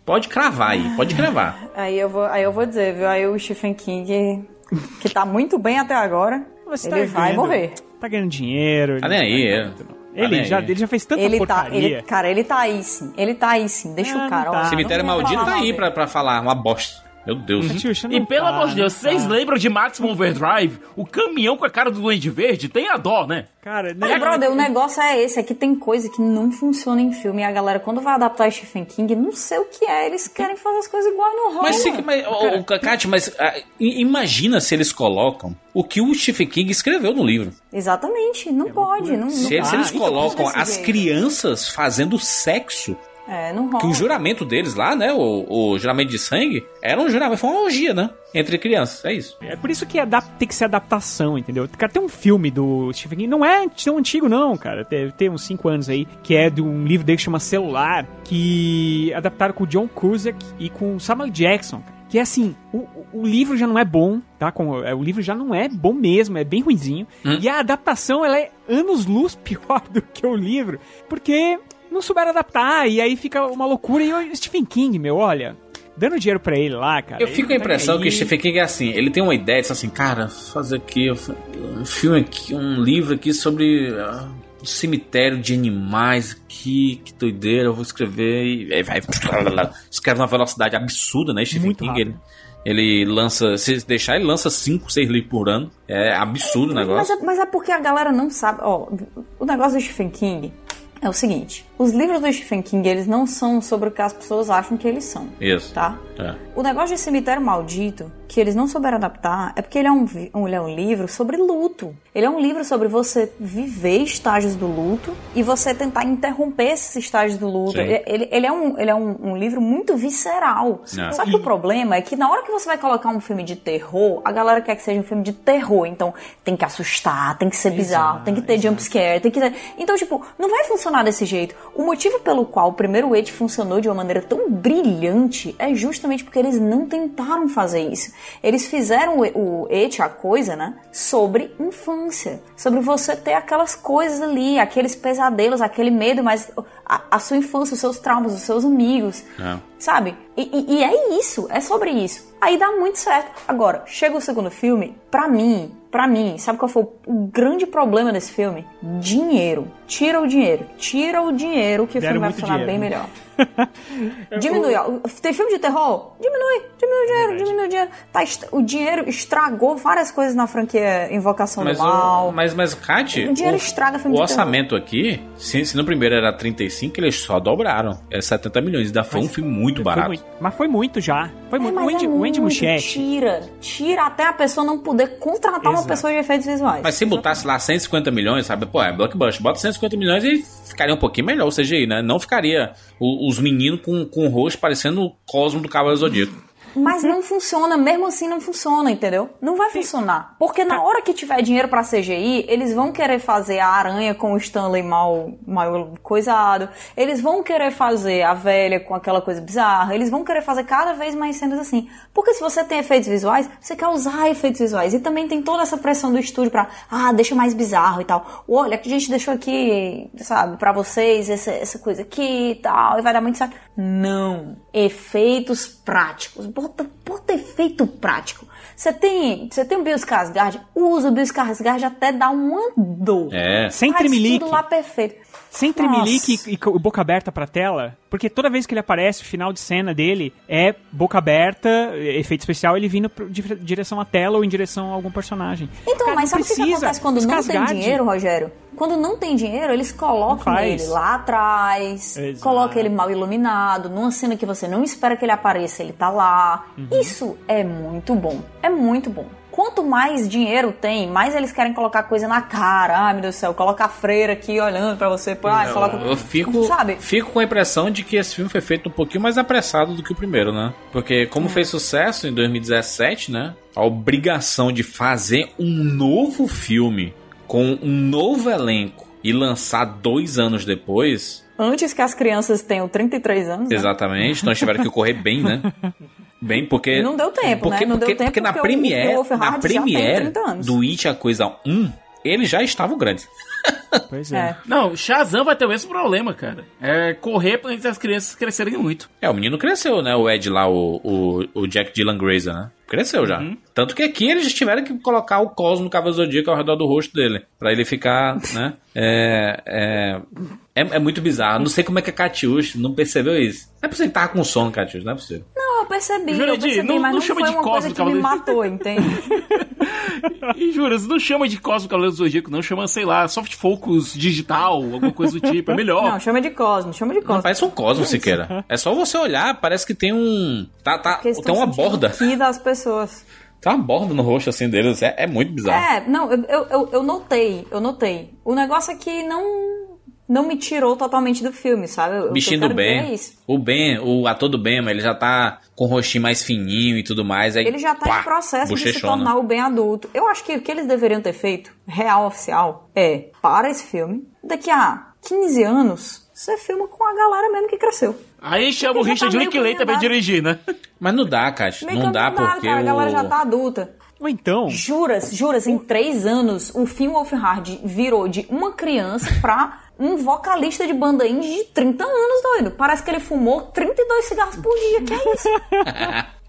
Pode cravar aí, pode cravar. Aí eu vou, aí eu vou dizer, viu? Aí o Stephen King, que tá muito bem até agora, Você ele tá vai vendo? morrer. Tá ganhando dinheiro. Tá nem aí, é. Tá Ele, nem já, ele já fez tanta Ele tá, porcaria. ele, cara, ele tá aí sim. Ele tá aí sim. Deixa Ah, o cara. não ó. tá. Cemitério Maldito tá aí pra, pra falar uma bosta. Meu Deus. Catiuxa, E não pelo amor de Deus, não vocês lembram de Maximum Overdrive? O caminhão com a cara do Duende Verde? Tem a dó, né? Cara, Mas, brother, o negócio é esse, é que tem coisa que não funciona em filme. E a galera, quando vai adaptar Stephen King, não sei o que é. Eles querem fazer as coisas igual não rola. Mas, se, mas o, o Cacate, mas ah, imagina se eles colocam o que o Stephen King escreveu no livro. Exatamente, não pode. Não, Se, não eles- se eles Então, colocam as jeito. crianças fazendo sexo, É, não rola. que o juramento deles lá, né, o, o juramento de sangue, era um juramento, foi uma orgia, né, entre crianças, é isso. É por isso que tem que ser adaptação, entendeu? Cara, tem um filme do Stephen King, não é tão antigo não, cara, deve ter uns 5 anos aí, que é de um livro dele que chama Celular, que adaptaram com o John Cusack e com o Samuel Jackson, cara. Que é assim, o, o- livro já não é bom, tá? Com, é, o livro já não é bom mesmo, é bem ruinzinho. E a adaptação, ela é anos-luz pior do que o livro, porque não souberam adaptar, e aí fica uma loucura. E o Stephen King, meu, olha, dando dinheiro pra ele lá, cara. Eu fico com a impressão que o aí. Stephen King é assim, ele tem uma ideia, assim, cara, fazer aqui um filme aqui, um livro aqui sobre ah, um cemitério de animais aqui, que doideira, eu vou escrever e aí vai, escreve numa velocidade absurda, né, Stephen Muito King, rápido. ele, ele lança, se deixar, ele lança 5, 6 livros por ano, é absurdo o Mas negócio. é, mas é porque a galera não sabe. Ó, o negócio do Stephen King é o seguinte: os livros do Stephen King, eles não são sobre o que as pessoas acham que eles são. Isso. Tá? É. O negócio de Cemitério Maldito, que eles não souberam adaptar, é porque ele é um, um- ele é um livro sobre luto. Ele é um livro sobre você viver estágios do luto e você tentar interromper esses estágios do luto. Ele, ele- ele é, um, ele é um, um livro muito visceral. É. Só que o problema é que na hora que você vai colocar um filme de terror, a galera quer que seja um filme de terror. Então tem que assustar, tem que ser bizarro, tem que ter jump scare, tem que ter... Então, tipo, não vai funcionar desse jeito. O motivo pelo qual o primeiro It funcionou de uma maneira tão brilhante é justamente porque eles não tentaram fazer isso. Eles fizeram o, It, a coisa, né? Sobre infância. Sobre você ter aquelas coisas ali, aqueles pesadelos, aquele medo, mas a, a sua infância, os seus traumas, os seus amigos. É. Sabe? E, e- e é isso, é sobre isso. Aí dá muito certo. Agora, chega o segundo filme, pra mim, pra mim, sabe qual foi o, o grande problema desse filme? Dinheiro. Tira o dinheiro. Tira o dinheiro que o Deram filme vai funcionar dinheiro, bem né? melhor. Diminui. ó. Tem filme de terror? Diminui. Diminui o dinheiro, diminui o dinheiro. Tá, o dinheiro estragou várias coisas na franquia Invocação Mas, do Mal. o, mas, mas, Kat, O dinheiro o, estraga filme o de terror. orçamento aqui, se, se no primeiro era 35, eles só dobraram. É 70 milhões. Ainda foi um filme muito Foi barato. muito- mas foi muito já. Foi É, muito. mas o Andy, é o Andy muito, Muschietti. Tira. Tira até a pessoa não poder contratar uma Exato. pessoa de efeitos visuais. Mas se botasse lá 150 milhões, sabe? Pô, é blockbuster. Bota 150 milhões e ficaria um pouquinho melhor o CGI, né? Não ficaria os meninos com, com o rosto parecendo o Cosmo do Cavaleiro Zodíaco. Mas não funciona, mesmo assim não funciona, entendeu? Não vai funcionar. Porque na hora que tiver dinheiro pra CGI, eles vão querer fazer a aranha com o Stanley mal, mal coisado. Eles vão querer fazer a velha com aquela coisa bizarra. Eles vão querer fazer cada vez mais cenas assim. Porque se você tem efeitos visuais, você quer usar efeitos visuais. E também tem toda essa pressão do estúdio pra, ah, deixa mais bizarro e tal. Olha, que a gente deixou aqui, sabe, pra vocês essa, essa coisa aqui e tal. E vai dar muito certo. Não. Efeitos práticos. Bota, bota efeito prático. Você tem, você tem o Bill Skarsgård, usa o Bill Skarsgård até dar uma dor. É. Sem tremelique. tudo lá perfeito. Sem tremelique e, e boca aberta pra tela. Porque toda vez que ele aparece, o final de cena dele é boca aberta, efeito especial, ele vindo pro- de direção à tela ou em direção a algum personagem. Então, Cara, mas sabe o que, acontece quando não tem dinheiro, Rogério? Quando não tem dinheiro, eles colocam ele lá atrás, Exato. colocam ele mal iluminado, numa cena que você não espera que ele apareça, ele tá lá. Uhum. Isso é muito bom. É muito bom. Quanto mais dinheiro tem, mais eles querem colocar coisa na cara. Ai, meu Deus do céu, coloca a freira aqui olhando pra você. pô, Ai, coloca... Eu fico, Sabe? fico com a impressão de que esse filme foi feito um pouquinho mais apressado do que o primeiro, né? Porque como fez sucesso em 2017, né? A obrigação de fazer um novo filme com um novo elenco e lançar dois anos depois, Antes que as crianças tenham 33 anos. né? exatamente, então eles tiveram que correr bem, né? Bem, porque. Não deu tempo, porque, né? Não deu porque, tempo porque na porque Premiere, na Premiere 30 anos. do It a Coisa 1, eles já estavam grandes. Pois é. É. Não, Shazam vai ter o mesmo problema, cara. É correr pra as crianças crescerem muito. É, o menino cresceu, né? O Ed lá, o, o, o Jack Dylan Grazer, né? Cresceu já. Tanto que aqui eles tiveram que colocar o Cosmo Cavaleiro Zodíaco ao redor do rosto dele. Pra ele ficar, né? É, é, é, é muito bizarro. Não sei como é que a Catiush não percebeu isso. Não é possível que tava com sono, Catiush. Não é possível. Não, Não, eu percebi, eu Jurandir, percebi, não- mas não não, chama foi de uma Cosmo coisa que me Cavaleiro. matou, entende? E juras, não chama de Cosmo Cavaleiro Zodíaco, não chama, sei lá, Soft Focus digital, alguma coisa do tipo, é melhor. Não, chama de Cosmo, chama de Não Cosmo. parece um Cosmo, Siqueira. É só você olhar, parece que tem um. Tá, tá, tem uma borda. ki das pessoas. Tem uma borda no rosto assim deles. É, é muito bizarro. É, não, eu, eu, eu, notei, eu notei. O negócio é que não, não me tirou totalmente do filme, sabe? Eu- Bichinho do Ben. é. O Ben, o ator do Ben, ele já tá com o rostinho mais fininho e tudo mais. Aí, Ele já tá pá, em processo de se bochechona. tornar o bem adulto. Eu acho que o que eles deveriam ter feito, real oficial, é para esse filme, daqui a 15 anos, você filma com a galera mesmo que cresceu. Aí chama o Richard tá Linklater pra caminho dirigir, né? Mas não dá, Kátia. Meio Não dá porque cara, a galera o... já tá adulta. Ou então, Juras, juras, em três anos, o Finn Wolfhard virou de uma criança pra um vocalista de banda indie de 30 anos, doido. Parece que ele fumou 32 cigarros por dia, que é isso?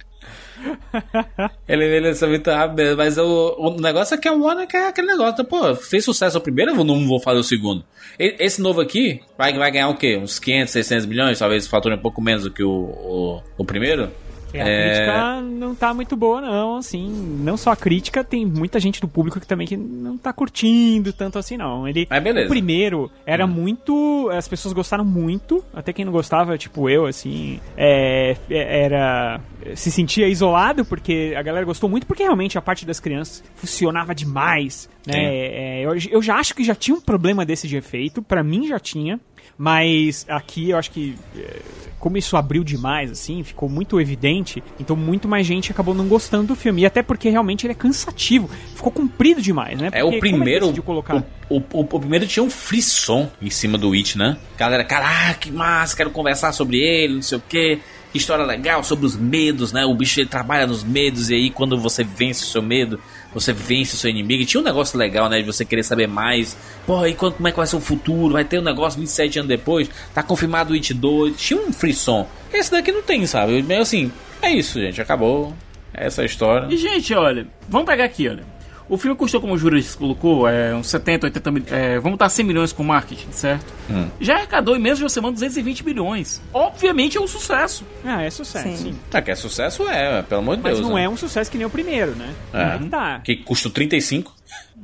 Ele envelheceu rápido mesmo, mas o, o negócio é que a Warner quer aquele negócio. Pô, fez sucesso o primeiro, eu não vou fazer o segundo. E- Esse novo aqui vai, vai ganhar o quê? Uns 500, 600 milhões? Talvez fature um pouco menos do que o, o, o primeiro? É, a crítica não tá muito boa, não, assim. Não só a crítica, tem muita gente do público que também que não tá curtindo tanto assim, não. Ele, Mas beleza. O primeiro era muito. As pessoas gostaram muito, até quem não gostava, tipo eu, assim, é, é- era. Se sentia isolado, porque a galera gostou muito, porque realmente a parte das crianças funcionava demais, né? Sim. É, eu, eu já acho que já tinha um problema desse de efeito, pra mim já tinha, mas aqui eu acho que é, como isso abriu demais, assim, ficou muito evidente, então muito mais gente acabou não gostando do filme. E até porque realmente ele é cansativo, ficou comprido demais, né? É Porque o como primeiro. decidiu colocar? O, o, o primeiro tinha um frisson em cima do It, né? Galera, caraca, que massa, quero conversar sobre ele, não sei o quê. Que história legal sobre os medos, né? O bicho ele trabalha nos medos e aí quando você vence o seu medo, você vence o seu inimigo. E tinha um negócio legal, né? De você querer saber mais. Pô, e quando, como é que vai ser o futuro? Vai ter um negócio 27 anos depois? Tá confirmado o It 2. Tinha um frisson. Esse daqui não tem, sabe? Meio assim, é isso, gente. Acabou. Essa é história. E, gente, olha, vamos pegar aqui, olha. O filme custou, como o Juras colocou, é, uns 70, 80 mil, é, vamos estar 100 milhões com marketing, certo? Hum. Já arrecadou em menos de uma semana 220 milhões. Obviamente é um sucesso. Ah, é sucesso, sim. Sim. Ah, que é sucesso, é, pelo amor de Mas Deus. não né? é um sucesso que nem o primeiro, né? É. Aí que tá. Que custou 35.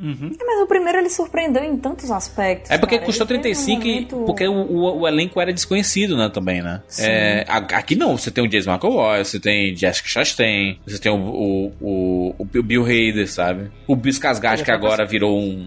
É, mas o primeiro ele surpreendeu em tantos aspectos. É porque cara. custou Ele teve 35 um e- momento- porque o, o- o elenco era desconhecido, né, também, né? É, a- aqui não, você tem o James McAvoy, você tem Jessica Chastain, você tem o, o, o, o Bill Hader, sabe? O Bill Skarsgård, que agora virou um,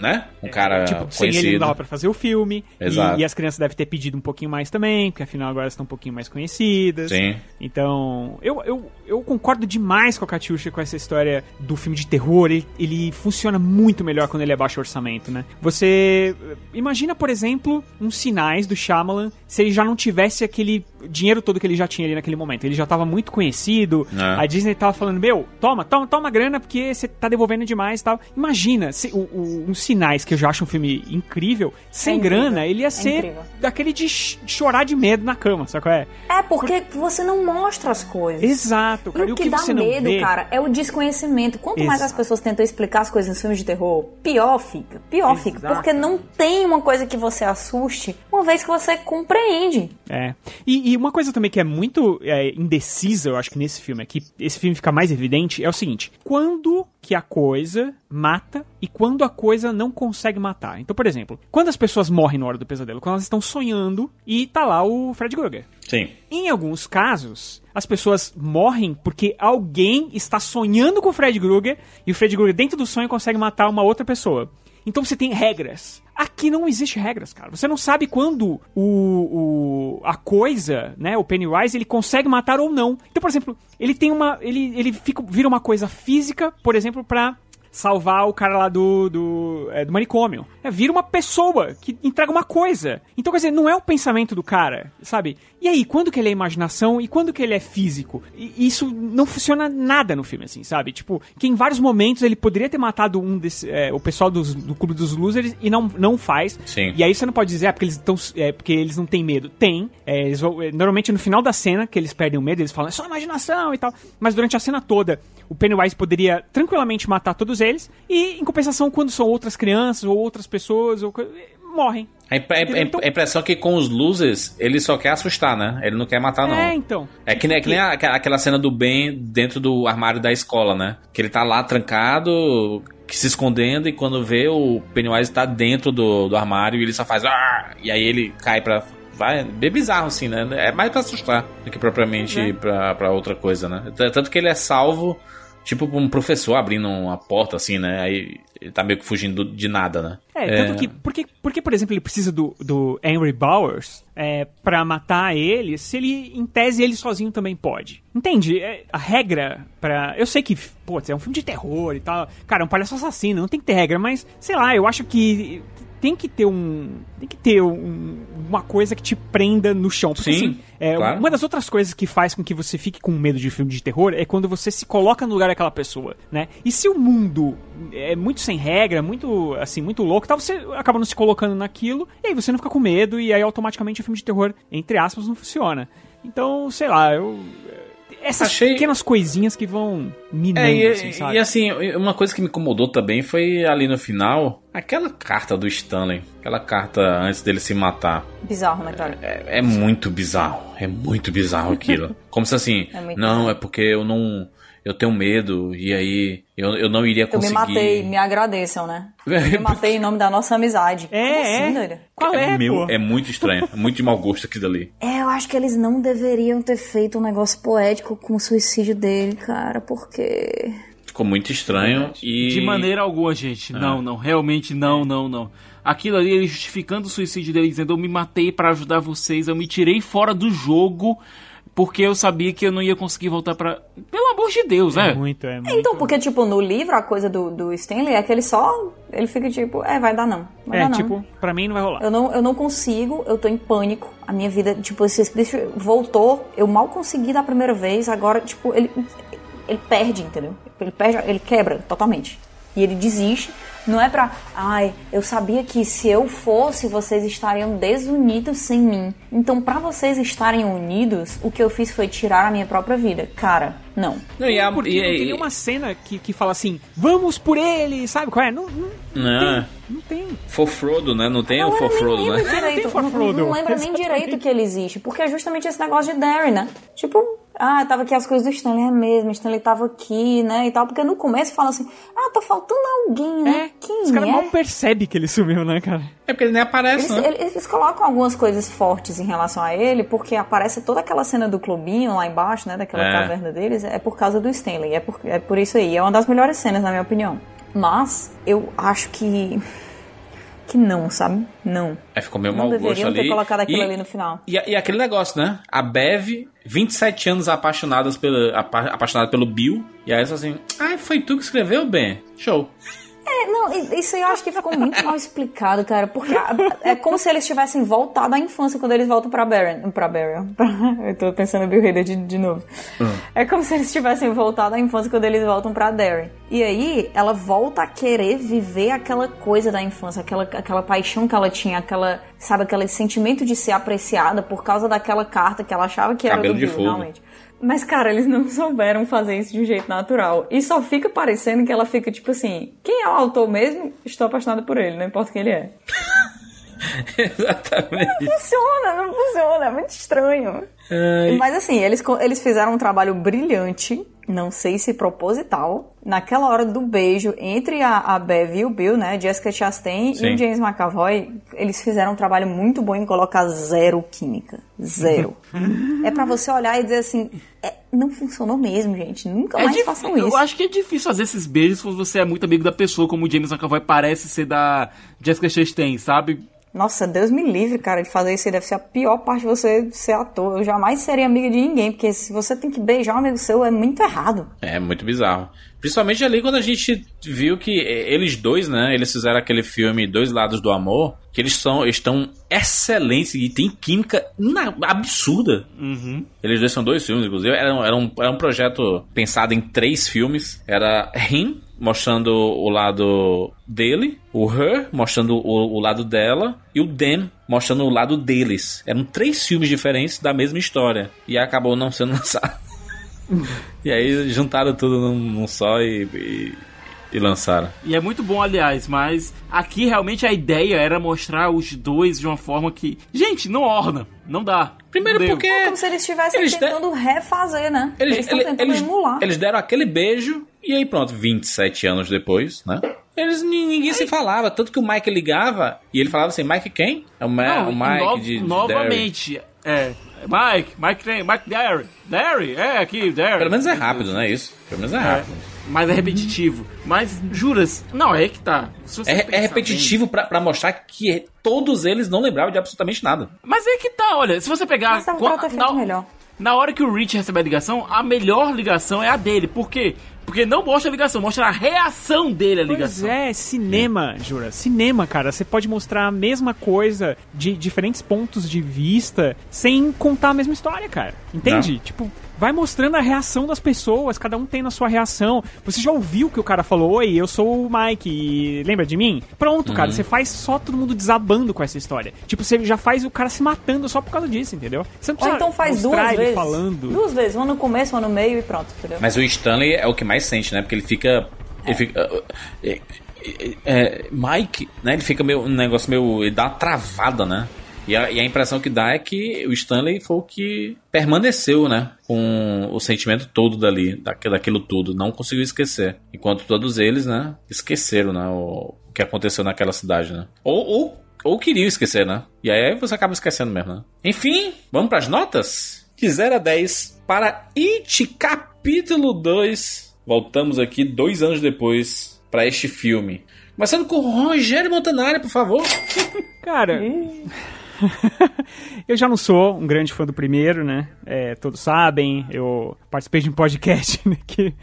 né? Um cara Tipo, sem ele não conhecido. dava pra fazer o filme. E, Exato. e as crianças devem ter pedido um pouquinho mais também, porque afinal agora estão um pouquinho mais conhecidas. Sim. Então, eu, eu, eu concordo demais com a Katiusha com essa história do filme de terror. Ele, ele funciona muito melhor quando ele é baixo orçamento, né? Você imagina, por exemplo, uns sinais do Shyamalan se ele já não tivesse aquele dinheiro todo que ele já tinha ali naquele momento. Ele já tava muito conhecido. É. A Disney tava falando, meu, toma, toma, toma grana porque você tá devolvendo demais e tal. Imagina, se, o, o- uns sinais que eu já acho um filme incrível, sem incrível, grana, ele ia é ser incrível. daquele de ch- chorar de medo na cama, sabe qual é? É porque você não mostra as coisas. Exato, cara. E E o que, dá você não medo, vê? cara, é o desconhecimento. Quanto mais as Exato. pessoas tentam explicar as coisas nos filmes de terror, pior fica. Pior fica. Exato. Porque não tem uma coisa que você assuste uma vez que você compreende. É. E, e uma coisa também que é muito é, indecisa, eu acho que nesse filme aqui, esse filme fica mais evidente, é o seguinte: quando que a coisa mata e quando a coisa não consegue matar. Então, por exemplo, quando as pessoas morrem na hora do pesadelo, quando elas estão sonhando e tá lá o Fred Krueger. Sim. Em alguns casos, as pessoas morrem porque alguém está sonhando com o Fred Krueger e o Fred Krueger dentro do sonho consegue matar uma outra pessoa. Então você tem regras. Aqui não existe regras, cara. Você não sabe quando o, o a coisa, né, o Pennywise, ele consegue matar ou não. Então, por exemplo, ele tem uma ele ele fica vira uma coisa física, por exemplo, pra salvar o cara lá do, do, é, do manicômio. É, vira uma pessoa que entrega uma coisa. Então, quer dizer, não é o pensamento do cara, sabe? E aí, quando que ele é imaginação e quando que ele é físico? E isso não funciona nada no filme, assim, sabe? Tipo, que em vários momentos ele poderia ter matado um desse, é, o pessoal dos- do Clube dos Losers e não, não faz. Sim. E aí você não pode dizer, ah, porque eles estão. É, porque eles não têm medo. Tem. É, vão- é, normalmente no final da cena, que eles perdem o medo, eles falam, é só imaginação e tal. Mas durante a cena toda, o Pennywise poderia tranquilamente matar todos eles. E, em compensação, quando são outras crianças ou outras pessoas, ou co- morrem. A, a- Então- a impressão é que com os losers, ele só quer assustar, né? Ele não quer matar, não. É, então. É que nem, é que nem a- aquela cena do Ben dentro do armário da escola, né? Que ele tá lá trancado, que se escondendo, e quando vê o Pennywise tá dentro do, do armário e ele só faz. "Ah!" E aí ele cai pra. Vai, bem bizarro, assim, né? É mais pra assustar do que propriamente É. pra, pra outra coisa, né? Tanto que ele é salvo, tipo, por um professor abrindo uma porta, assim, né? Aí ele tá meio que fugindo de nada, né? É, tanto que. Porque, porque, por exemplo, ele precisa do, do Henry Bowers é, pra matar ele, se ele, em tese, ele sozinho também pode. Entende? É, a regra pra. Eu sei que, pô, é um filme de terror e tal. Cara, é um palhaço assassino, não tem que ter regra, mas, sei lá, eu acho que. Tem que ter um. Tem que ter um- uma coisa que te prenda no chão. Porque Sim, assim, é, claro. uma das outras coisas que faz com que você fique com medo de filme de terror é quando você se coloca no lugar daquela pessoa, né? E se o mundo é muito sem regra, muito assim, muito louco, tal, você acaba não se colocando naquilo, e aí você não fica com medo, e aí automaticamente o filme de terror, entre aspas, não funciona. Então, sei lá, eu. Essas Achei- pequenas coisinhas que vão minando, É, e, assim, sabe? e assim, uma coisa que me incomodou também foi ali no final, aquela carta do Stanley, aquela carta antes dele se matar. Bizarro, né, cara? É, é muito bizarro, é muito bizarro aquilo. Como se assim, É não, bizarro. é porque eu não. Eu tenho medo, e aí eu, eu não iria Eu me conseguir. matei, me agradeçam, né? Eu me matei em nome da nossa amizade. É, Como assim, é. doida? Qual é, meu, pô? é muito estranho, é muito de mau gosto aquilo ali. É, eu acho que eles não deveriam ter feito um negócio poético com o suicídio dele, cara, porque. Ficou muito estranho e. De maneira alguma, gente. É. Não, não. Realmente não, não, não. Aquilo ali, ele justificando o suicídio dele, dizendo: Eu me matei pra ajudar vocês, eu me tirei fora do jogo porque eu sabia que eu não ia conseguir voltar pra. Pelo amor de Deus, É né? muito, é muito. Então, porque, tipo, no livro, a coisa do, do Stanley é que ele só. Ele fica tipo, é, vai dar não. Vai É, dar não. tipo, pra mim não vai rolar. Eu não, eu não consigo, eu tô em pânico. A minha vida, tipo, esse bicho voltou, eu mal consegui da primeira vez, agora, tipo, ele, ele perde, entendeu? Ele perde, ele quebra totalmente. E ele desiste. Não é pra, ai, eu sabia que se eu fosse, vocês estariam desunidos sem mim. Então, pra vocês estarem unidos, o que eu fiz foi tirar a minha própria vida. Cara, não. Não, e a- Porque e- não tem e- nenhuma cena que, que fala assim, vamos por ele, sabe qual é? Não, não, Não, não tem. for Frodo, né? Não tem o Não, for eu nem Frodo, lembro né? direito, tem For não- Frodo. Não lembra nem direito que ele existe, porque é justamente esse negócio de Darren, né? Tipo, ah, tava aqui as coisas do Stanley, é mesmo, Stanley tava aqui, né, e tal, porque no começo fala assim, ah, tá faltando alguém, né? É, Quem os caras é? mal percebem que ele sumiu, né, cara? É porque ele nem aparece, Eles, né? eles- eles colocam algumas coisas fortes em relação a ele, porque aparece toda aquela cena do clubinho lá embaixo, né, daquela É. caverna deles, é por causa do Stanley, é por, é por isso aí, é uma das melhores cenas, na minha opinião. Mas, eu acho que... que não, sabe? Não. Aí ficou meio Não mau gosto deveriam ter ali. colocado aquilo E- ali no final. E, e aquele negócio, né? A Bev, 27 anos apaixonadas pelo, apa- apaixonada pelo Bill. E aí só assim, ai, foi tu que escreveu, Ben? Show. É, não, isso aí eu acho que ficou muito mal explicado, cara. Porque é como se eles tivessem voltado à infância quando eles voltam pra Barron. Pra Barron. Eu tô pensando em Bill Hader de, de novo. É como se eles tivessem voltado à infância quando eles voltam pra Darren. E aí, ela volta a querer viver aquela coisa da infância, aquela, aquela paixão que ela tinha, aquela, sabe, aquele sentimento de ser apreciada por causa daquela carta que ela achava que era Cabelo do de Bill, realmente. Mas, cara, eles não souberam fazer isso de um jeito natural. E só fica parecendo que ela fica tipo assim: quem é o autor mesmo? Estou apaixonada por ele, não importa quem ele é. Exatamente. Funciona, não funciona, é muito estranho. Mas assim, eles, eles fizeram um trabalho brilhante, não sei se proposital, naquela hora do beijo entre a, a Bev e o Bill, né? Jessica Chastain Sim. e o James McAvoy, eles fizeram um trabalho muito bom em colocar zero química. Zero. é pra você olhar e dizer assim: é, não funcionou mesmo, gente. Nunca mais dif- façam isso. Eu acho que é difícil fazer esses beijos quando você é muito amigo da pessoa, como o James McAvoy parece ser da Jessica Chastain, sabe? Nossa, Deus me livre, cara, de fazer isso. Deve ser a pior parte de você ser ator. Eu jamais seria amiga de ninguém, porque se você tem que beijar um amigo seu, é muito errado. É muito bizarro. Principalmente ali quando a gente viu que eh, eles dois, né? Eles fizeram aquele filme Dois Lados do Amor, que eles são estão excelentes e tem química ina- absurda. Eles dois são dois filmes, inclusive. Era, um- era, um, era um projeto pensado em três filmes. Era Him, mostrando o lado dele, o Her, mostrando o, o lado dela, e o Them, mostrando o lado deles. Eram três filmes diferentes da mesma história. E acabou não sendo lançado. E aí juntaram tudo num, num só e, e, E lançaram. E é muito bom, aliás, mas aqui realmente a ideia era mostrar os dois de uma forma que. Gente, não orna. Não dá. Primeiro Não porque. É como se eles estivessem Eles de- tentando refazer, né? Eles, estão ele- tentando eles- emular. eles deram aquele beijo e aí pronto, 27 anos depois, né? Eles ni- ninguém se falava, tanto que o Mike ligava e ele falava assim, Mike quem? É o, Ma Não, o Mike no- de, de Derry. Novamente. É. Mike, Mike, tem- Mike Derry. Derry, é aqui, Derry. Pelo menos é rápido, não é isso? Pelo menos é É, rápido. mas é repetitivo. Mas, juras, não, é aí que tá. Se você É, é repetitivo pra, pra mostrar que todos eles não lembravam de absolutamente nada. bem- Mas é aí que tá, olha, se você pegar. Mas ter feito na, melhor. na hora que o Rich recebe a ligação, a melhor ligação é a dele. Por quê? Porque não mostra a ligação, mostra a reação dele à Pois ligação. é, cinema, Jura. Cinema, cara. Você pode mostrar a mesma coisa de diferentes pontos de vista sem contar a mesma história, cara. Entende? Não. Tipo, vai mostrando a reação das pessoas, cada um tem a sua reação. Você já ouviu que o cara falou, oi, eu sou o Mike, e lembra de mim? Pronto, cara, você faz só todo mundo desabando com essa história. Tipo, você já faz o cara se matando só por causa disso, entendeu? Você não Ou precisa então faz duas vezes. falando. Duas vezes, uma no começo, uma no meio e pronto, entendeu? Mas o Stanley é o que mais sente, né? Porque ele fica. Ele fica. é, é, é, Mike, né? Ele fica meio. Um negócio meio. Ele dá uma travada, né? E a, e a impressão que dá é que o Stanley foi o que permaneceu, né? Com o sentimento todo dali, daquilo, daquilo tudo. Não conseguiu esquecer. Enquanto todos eles, né? Esqueceram, né? O, o que aconteceu naquela cidade, né? Ou, ou, ou queriam esquecer, né? E aí você acaba esquecendo mesmo, né? Enfim, vamos pras notas? De 0 a 10 para It Capítulo 2. Voltamos aqui dois anos depois para este filme. Começando com Rogério Montanari, por favor. Cara, eu já não sou um grande fã do primeiro, né? É, todos sabem, eu participei de um podcast né, que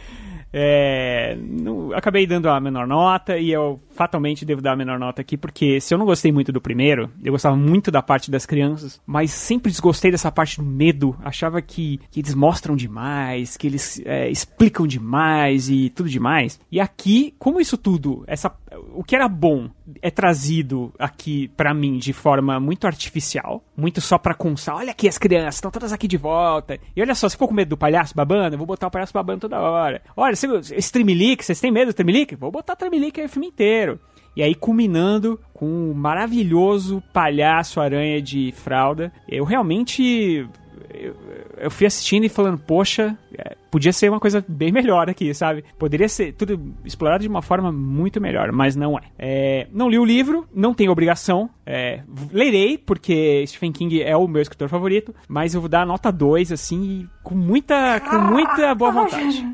é, não- acabei dando a menor nota e eu fatalmente devo dar a menor nota aqui, porque se eu não gostei muito do primeiro, eu gostava muito da parte das crianças, mas sempre desgostei dessa parte do medo. Achava que, que eles mostram demais, que eles é, explicam demais e tudo demais. E aqui, como isso tudo, essa, o que era bom é trazido aqui pra mim de forma muito artificial, muito só pra constar. Olha aqui as crianças, estão todas aqui de volta. E olha só, se for com medo do palhaço babando, eu vou botar o palhaço babando toda hora. Olha, você, esse Tremelique, vocês têm medo do Tremelique? Vou botar Tremelique aí o filme inteiro. E aí, culminando com o maravilhoso palhaço aranha de fralda. Eu realmente. Eu, eu fui assistindo e falando, poxa, é, podia ser uma coisa bem melhor aqui, sabe? Poderia ser tudo explorado de uma forma muito melhor, mas não é. É, não li o livro, não tenho obrigação. É, lerei, porque Stephen King é o meu escritor favorito, mas eu vou dar nota 2, assim, com muita, com muita boa vontade.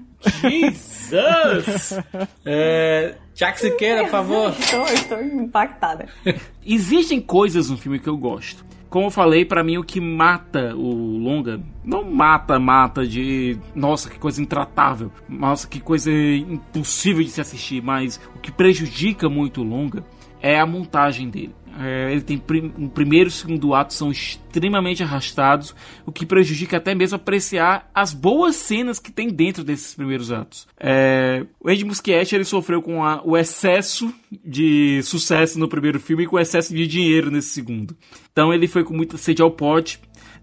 Jesus! é, Jack Siqueira, por favor. Estou, estou impactada. Existem coisas no filme que eu gosto. Como eu falei, pra mim o que mata o longa, não mata, mata de nossa, que coisa intratável, nossa, que coisa impossível de se assistir, mas o que prejudica muito o longa é a montagem dele. É, ele tem prim o primeiro e segundo ato são extremamente arrastados, o que prejudica até mesmo apreciar as boas cenas que tem dentro desses primeiros atos. É, o Ed Muschietti ele sofreu com a- o excesso de sucesso no primeiro filme e com o excesso de dinheiro nesse segundo. Então ele foi com muita sede ao pote.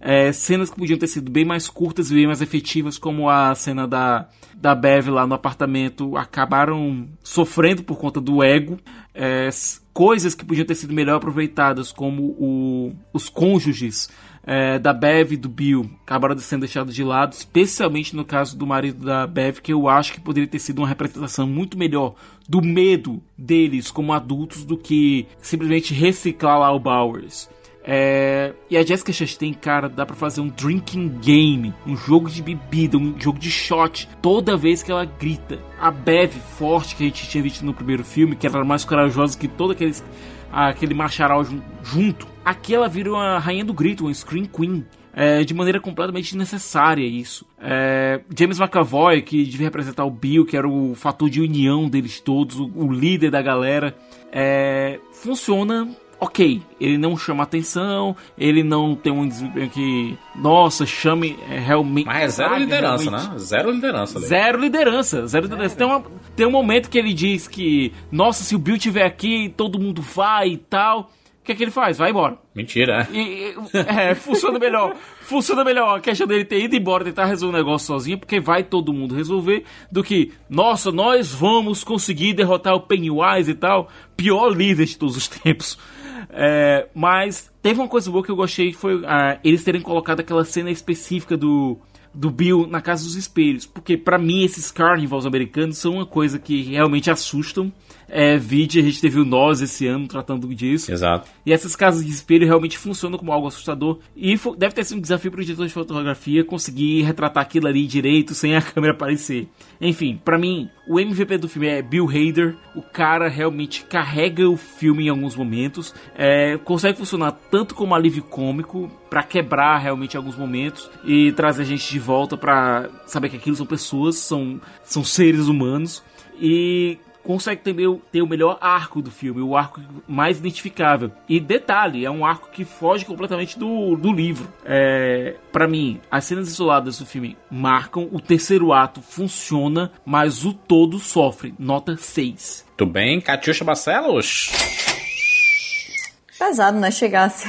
É, cenas que podiam ter sido bem mais curtas e bem mais efetivas, como a cena da, da Bev lá no apartamento, acabaram sofrendo por conta do ego. É, coisas que podiam ter sido melhor aproveitadas, como o- os cônjuges é, da Bev e do Bill, acabaram sendo deixados de lado, especialmente no caso do marido da Bev, que eu acho que poderia ter sido uma representação muito melhor do medo deles como adultos do que simplesmente reciclar lá o Bowers. É, e a Jessica Chastain, cara, dá pra fazer um drinking game, um jogo de bebida, um jogo de shot, toda vez que ela grita. A Bev forte que a gente tinha visto no primeiro filme, que era mais corajosa que todo aqueles, aquele macharal jun- junto. Aqui ela vira uma rainha do grito, uma scream queen. É, de maneira completamente desnecessária isso. É, James McAvoy, que devia representar o Bill, que era o fator de união deles todos, o, o líder da galera, é, funciona ok. Ele não chama atenção, ele não tem um desempenho que, nossa, chame é, realmente. Mas é zero sabe, liderança, realmente. né? Zero liderança ali. Zero liderança, zero liderança. Tem, uma, tem um momento que ele diz que, nossa, se o Bill tiver aqui, todo mundo vai e tal. que é que ele faz? Vai embora. Mentira. E, e- é, funciona melhor. Funciona melhor a questão dele ter ido embora tentar resolver o negócio sozinho, porque vai todo mundo resolver, do que, nossa, nós vamos conseguir derrotar o Pennywise e tal. Pior líder de todos os tempos. É, mas teve uma coisa boa que eu gostei, foi ah, eles terem colocado aquela cena específica do, do Bill na Casa dos Espelhos. Porque pra mim esses carnivals americanos são uma coisa que realmente assustam. É, vide, a gente teve o Nós esse ano tratando disso. Exato. E essas casas de espelho realmente funcionam como algo assustador. E deve ter sido um desafio para o diretor de fotografia conseguir retratar aquilo ali direito sem a câmera aparecer. Enfim, pra mim, o MVP do filme é Bill Hader. O cara realmente carrega o filme em alguns momentos. É, consegue funcionar tanto como alívio cômico pra quebrar realmente em alguns momentos e trazer a gente de volta pra saber que aquilo são pessoas, são, são seres humanos. E consegue ter, o- ter o melhor arco do filme, o arco mais identificável. E detalhe, é um arco que foge completamente do, do livro. É, para mim, as cenas isoladas do filme marcam, o terceiro ato funciona, mas o todo sofre. Nota 6. Tudo bem, Catiuxa Barcelos? Pesado, né? Chegasse.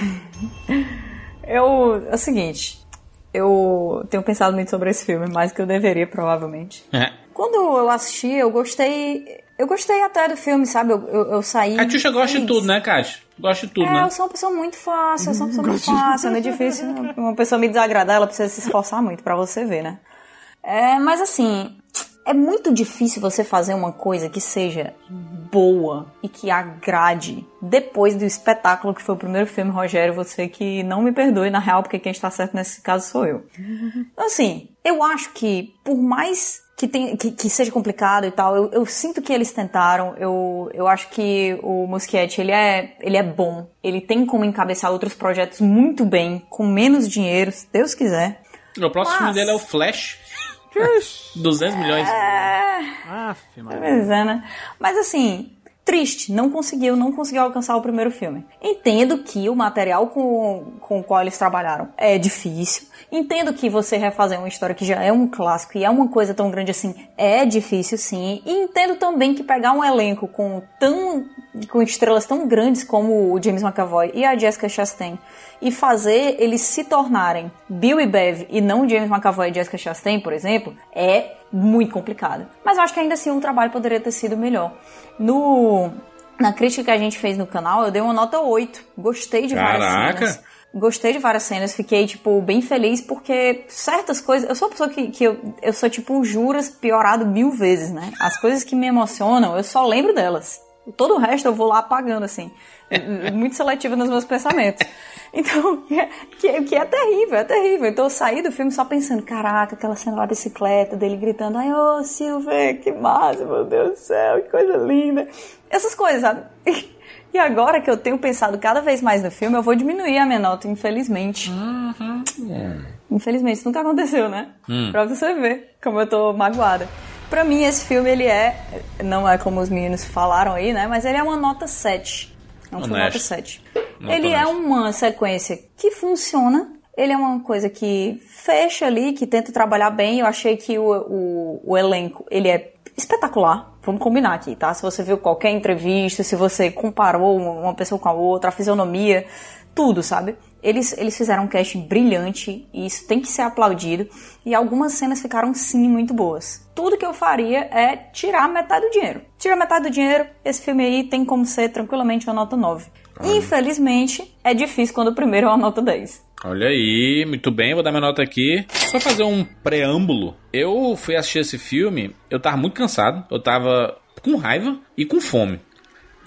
Eu. É o seguinte. Eu tenho pensado muito sobre esse filme, mais do que eu deveria, provavelmente. É. Quando eu assisti, eu gostei. Eu gostei até do filme, sabe? Eu, eu, eu saí. Catiuxa gosta de tudo, né, Cátia? Gosta de tudo, É, né? eu sou uma pessoa muito fácil, eu sou uma pessoa muito fácil, é muito difícil. Uma pessoa me desagradar, ela precisa se esforçar muito pra você ver, né? É, mas assim, é muito difícil você fazer uma coisa que seja boa e que agrade depois do espetáculo que foi o primeiro filme, Rogério. Você que não me perdoe, na real, porque quem está certo nesse caso sou eu. Então, assim, eu acho que por mais que, tem, que, que seja complicado e tal, eu, eu sinto que eles tentaram. Eu, eu acho que o Muschietti, ele é, ele é bom. Ele tem como encabeçar outros projetos muito bem, com menos dinheiro, se Deus quiser. O próximo Mas- filme dele é o Flash. 200 milhões. Aff, mano. Pois é, né? Mas assim, triste, não conseguiu, não conseguiu alcançar o primeiro filme. Entendo que o material com, com o qual eles trabalharam é difícil. Entendo que você refazer uma história que já é um clássico e é uma coisa tão grande assim é difícil, sim. E entendo também que pegar um elenco com tão com estrelas tão grandes como o James McAvoy e a Jessica Chastain e fazer eles se tornarem Bill e Bev e não James McAvoy e Jessica Chastain, por exemplo, é muito complicado. Mas eu acho que ainda assim o trabalho poderia ter sido melhor. No na crítica que a gente fez no canal, eu dei uma nota 8. Gostei de várias Caraca! cenas. Gostei de várias cenas, fiquei, tipo, bem feliz porque certas coisas. Eu sou uma pessoa que, que eu, eu sou, tipo, juras piorado mil vezes, né? As coisas que me emocionam, eu só lembro delas. Todo o resto eu vou lá apagando, assim. Muito seletiva nos meus pensamentos. Então, que, é- que é terrível, é terrível. Então eu saí do filme só pensando, caraca, aquela cena da bicicleta, dele gritando, ai, ô Silver, que massa, meu Deus do céu, que coisa linda. Essas coisas, sabe? E agora que eu tenho pensado cada vez mais no filme, eu vou diminuir a minha nota, infelizmente. Infelizmente, isso nunca aconteceu, né? Pra você ver como eu tô magoada. Pra mim, esse filme, ele é... Não é como os meninos falaram aí, né? Mas ele é uma nota 7. É um filme nota 7. Nota ele é uma sequência que funciona. Ele é uma coisa que fecha ali, que tenta trabalhar bem. Eu achei que o, o, o elenco, ele é espetacular. Vamos combinar aqui, tá? Se você viu qualquer entrevista, se você comparou uma pessoa com a outra, a fisionomia, tudo, sabe? Eles, eles fizeram um casting brilhante e isso tem que ser aplaudido. E algumas cenas ficaram sim muito boas. Tudo que eu faria é tirar metade do dinheiro. Tira metade do dinheiro, esse filme aí tem como ser tranquilamente uma nota 9. Infelizmente, é difícil quando o primeiro é uma nota 10. Olha aí, muito bem, vou dar minha nota aqui. Só fazer um preâmbulo. Eu fui assistir esse filme, eu tava muito cansado, eu tava com raiva e com fome.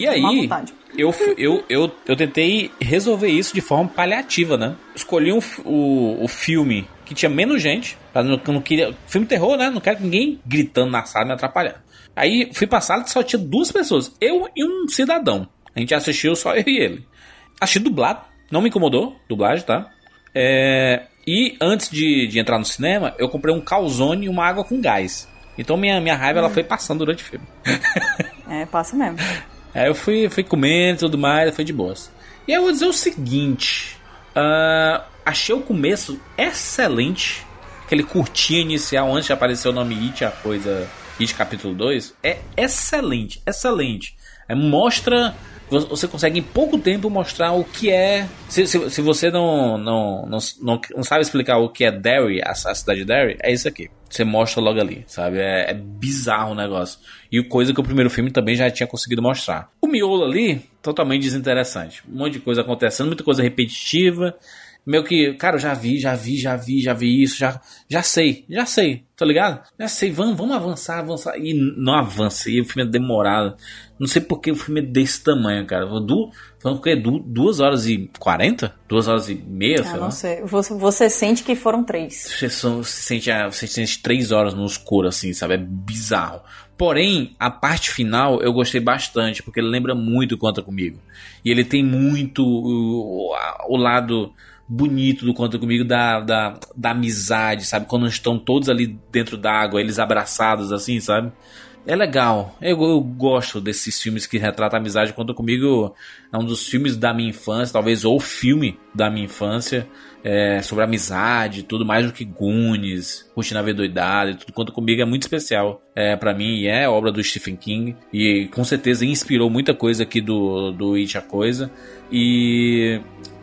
E aí, eu, eu, eu, eu tentei resolver isso de forma paliativa, né? Escolhi um o, o filme que tinha menos gente, não, não queria. Filme terror, né? Não quero ninguém gritando na sala me atrapalhar. Aí fui pra sala que só tinha duas pessoas, eu e um cidadão. A gente assistiu só eu e ele. Assisti dublado, não me incomodou, dublagem, tá? É, e antes de, de entrar no cinema, eu comprei um calzone e uma água com gás. Então minha, minha raiva ela foi passando durante o filme. É, passa mesmo. Aí eu fui, fui comendo e tudo mais, foi de boas. E eu vou dizer o seguinte: ah, achei o começo excelente. Aquele curtinho inicial antes de aparecer o nome It, a coisa It capítulo 2, é excelente, excelente. É, mostra você consegue em pouco tempo mostrar o que é. Se, se, se você não, não, não, não, sabe explicar o que é Derry, a, a cidade de Derry, é isso aqui. Você mostra logo ali, sabe? É, é, bizarro o negócio. E coisa que o primeiro filme também já tinha conseguido mostrar. O miolo ali, totalmente desinteressante. Um monte de coisa acontecendo, muita coisa repetitiva meio que, cara, eu já vi, já vi, já vi, já vi isso, já, já sei, já sei, tá ligado? Já sei, vamos, vamos avançar, avançar. E não avança, e o filme é demorado. Não sei por que o filme é desse tamanho, cara. Du, falando que du, duas horas e quarenta? Duas horas e meia, ah, sei não lá. sei. Você, você sente que foram três. Você, você, sente, você sente três horas no escuro, assim, sabe? É bizarro. Porém, a parte final eu gostei bastante, porque ele lembra muito Conta Comigo. E ele tem muito o, o lado bonito do Conta Comigo da, da, da amizade, sabe? Quando estão todos ali dentro d'água, eles abraçados assim, sabe? É legal. Eu, eu, gosto desses filmes que retratam a amizade. Conta comigo é um dos filmes da minha infância, talvez ou filme da minha infância, é, sobre amizade, tudo mais do que Goonies, Curtindo a Doidada, tudo. Conta comigo é muito especial é, para mim e é obra do Stephen King e com certeza inspirou muita coisa aqui do do It a coisa e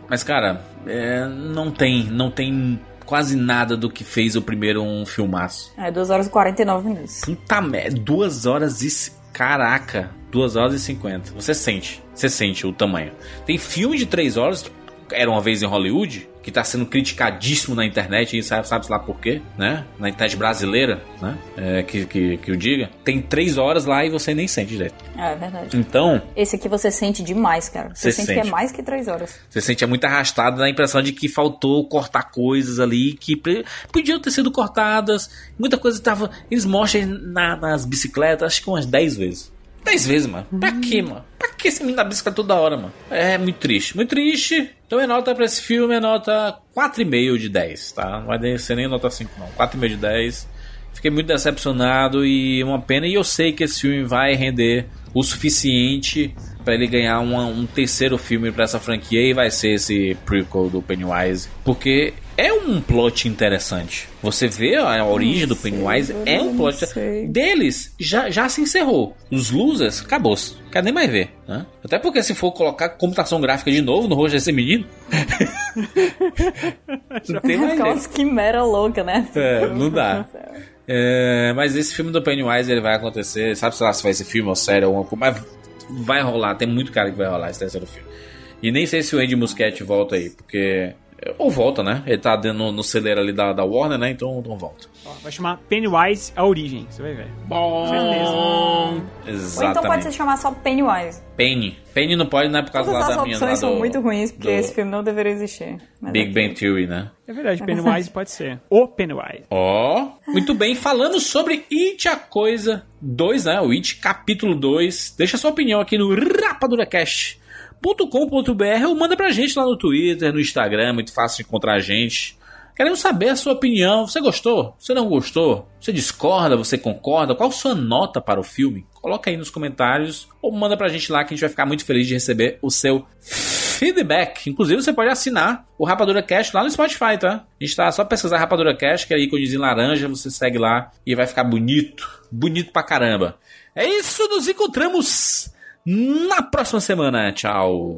mas cara é, não tem, não tem quase nada do que fez o primeiro um filmaço. É, 2 horas e 49 minutos. Puta merda, 2 horas e. Caraca, 2 horas e 50. Você sente, você sente o tamanho. Tem filme de 3 horas, era uma vez em Hollywood, que está sendo criticadíssimo na internet, e sabe, sabe lá por quê, né? Na internet brasileira, né? É, que, que, que o diga. Tem três horas lá e você nem sente direito. É, é verdade. Então. Esse aqui você sente demais, cara. Você, sente, sente, que é mais que três horas. Você sente é muito arrastado na impressão de que faltou cortar coisas ali que podiam ter sido cortadas. Muita coisa estava. Eles mostram na, nas bicicletas, acho que umas 10 vezes. 10 vezes, mano. Pra quê, mano? Pra que esse menino da bicicleta toda hora, mano? É muito triste. Muito triste. Então minha nota pra esse filme é nota 4,5 de 10, tá? Não vai ser nem nota 5, não. 4,5 de 10. Fiquei muito decepcionado e uma pena. E eu sei que esse filme vai render o suficiente para ele ganhar uma, um terceiro filme para essa franquia e vai ser esse prequel do Pennywise. Porque é um plot interessante. Você vê a origem do Pennywise, é um plot deles já, já se encerrou. Os losers, acabou-se. Quer nem mais ver. Né? Até porque se for colocar computação gráfica de novo no rosto desse menino. não tem mais Aquelas quimera louca, né? É, não dá. É, mas esse filme do Pennywise ele vai acontecer. Sabe se lá se vai ser filme ou série ou alguma coisa, mas vai rolar. Tem muito cara que vai rolar esse terceiro filme. E nem sei se o Andy Muschietti volta aí, porque ou volta, né? Ele tá no, no celeiro ali da, da Warner, né? Então não volta. vai chamar Pennywise a origem, você vai ver. Bom. Exatamente. Ou então pode se chamar só Pennywise. Penny. Penny não pode, né? Por causa Todas lá as da minha. opções são do, muito ruins, porque do... esse filme não deveria existir. Big Bang Theory, né? É verdade, Pennywise pode ser. O Pennywise. Ó, oh, muito bem. Falando sobre It a Coisa 2, né? O It capítulo 2. Deixa sua opinião aqui no Rapadura Cash ou manda pra gente lá no Twitter, no Instagram, muito fácil encontrar a gente. Queremos saber a sua opinião. Você gostou? Você não gostou? Você discorda? Você concorda? Qual sua nota para o filme? Coloca aí nos comentários ou manda pra gente lá que a gente vai ficar muito feliz de receber o seu feedback. Inclusive, você pode assinar o Rapadura Cash lá no Spotify, tá? A gente tá só pesquisar Rapadura Cash, que é íconezinho laranja, você segue lá e vai ficar bonito. Bonito pra caramba. É isso, nos encontramos na próxima semana. Tchau.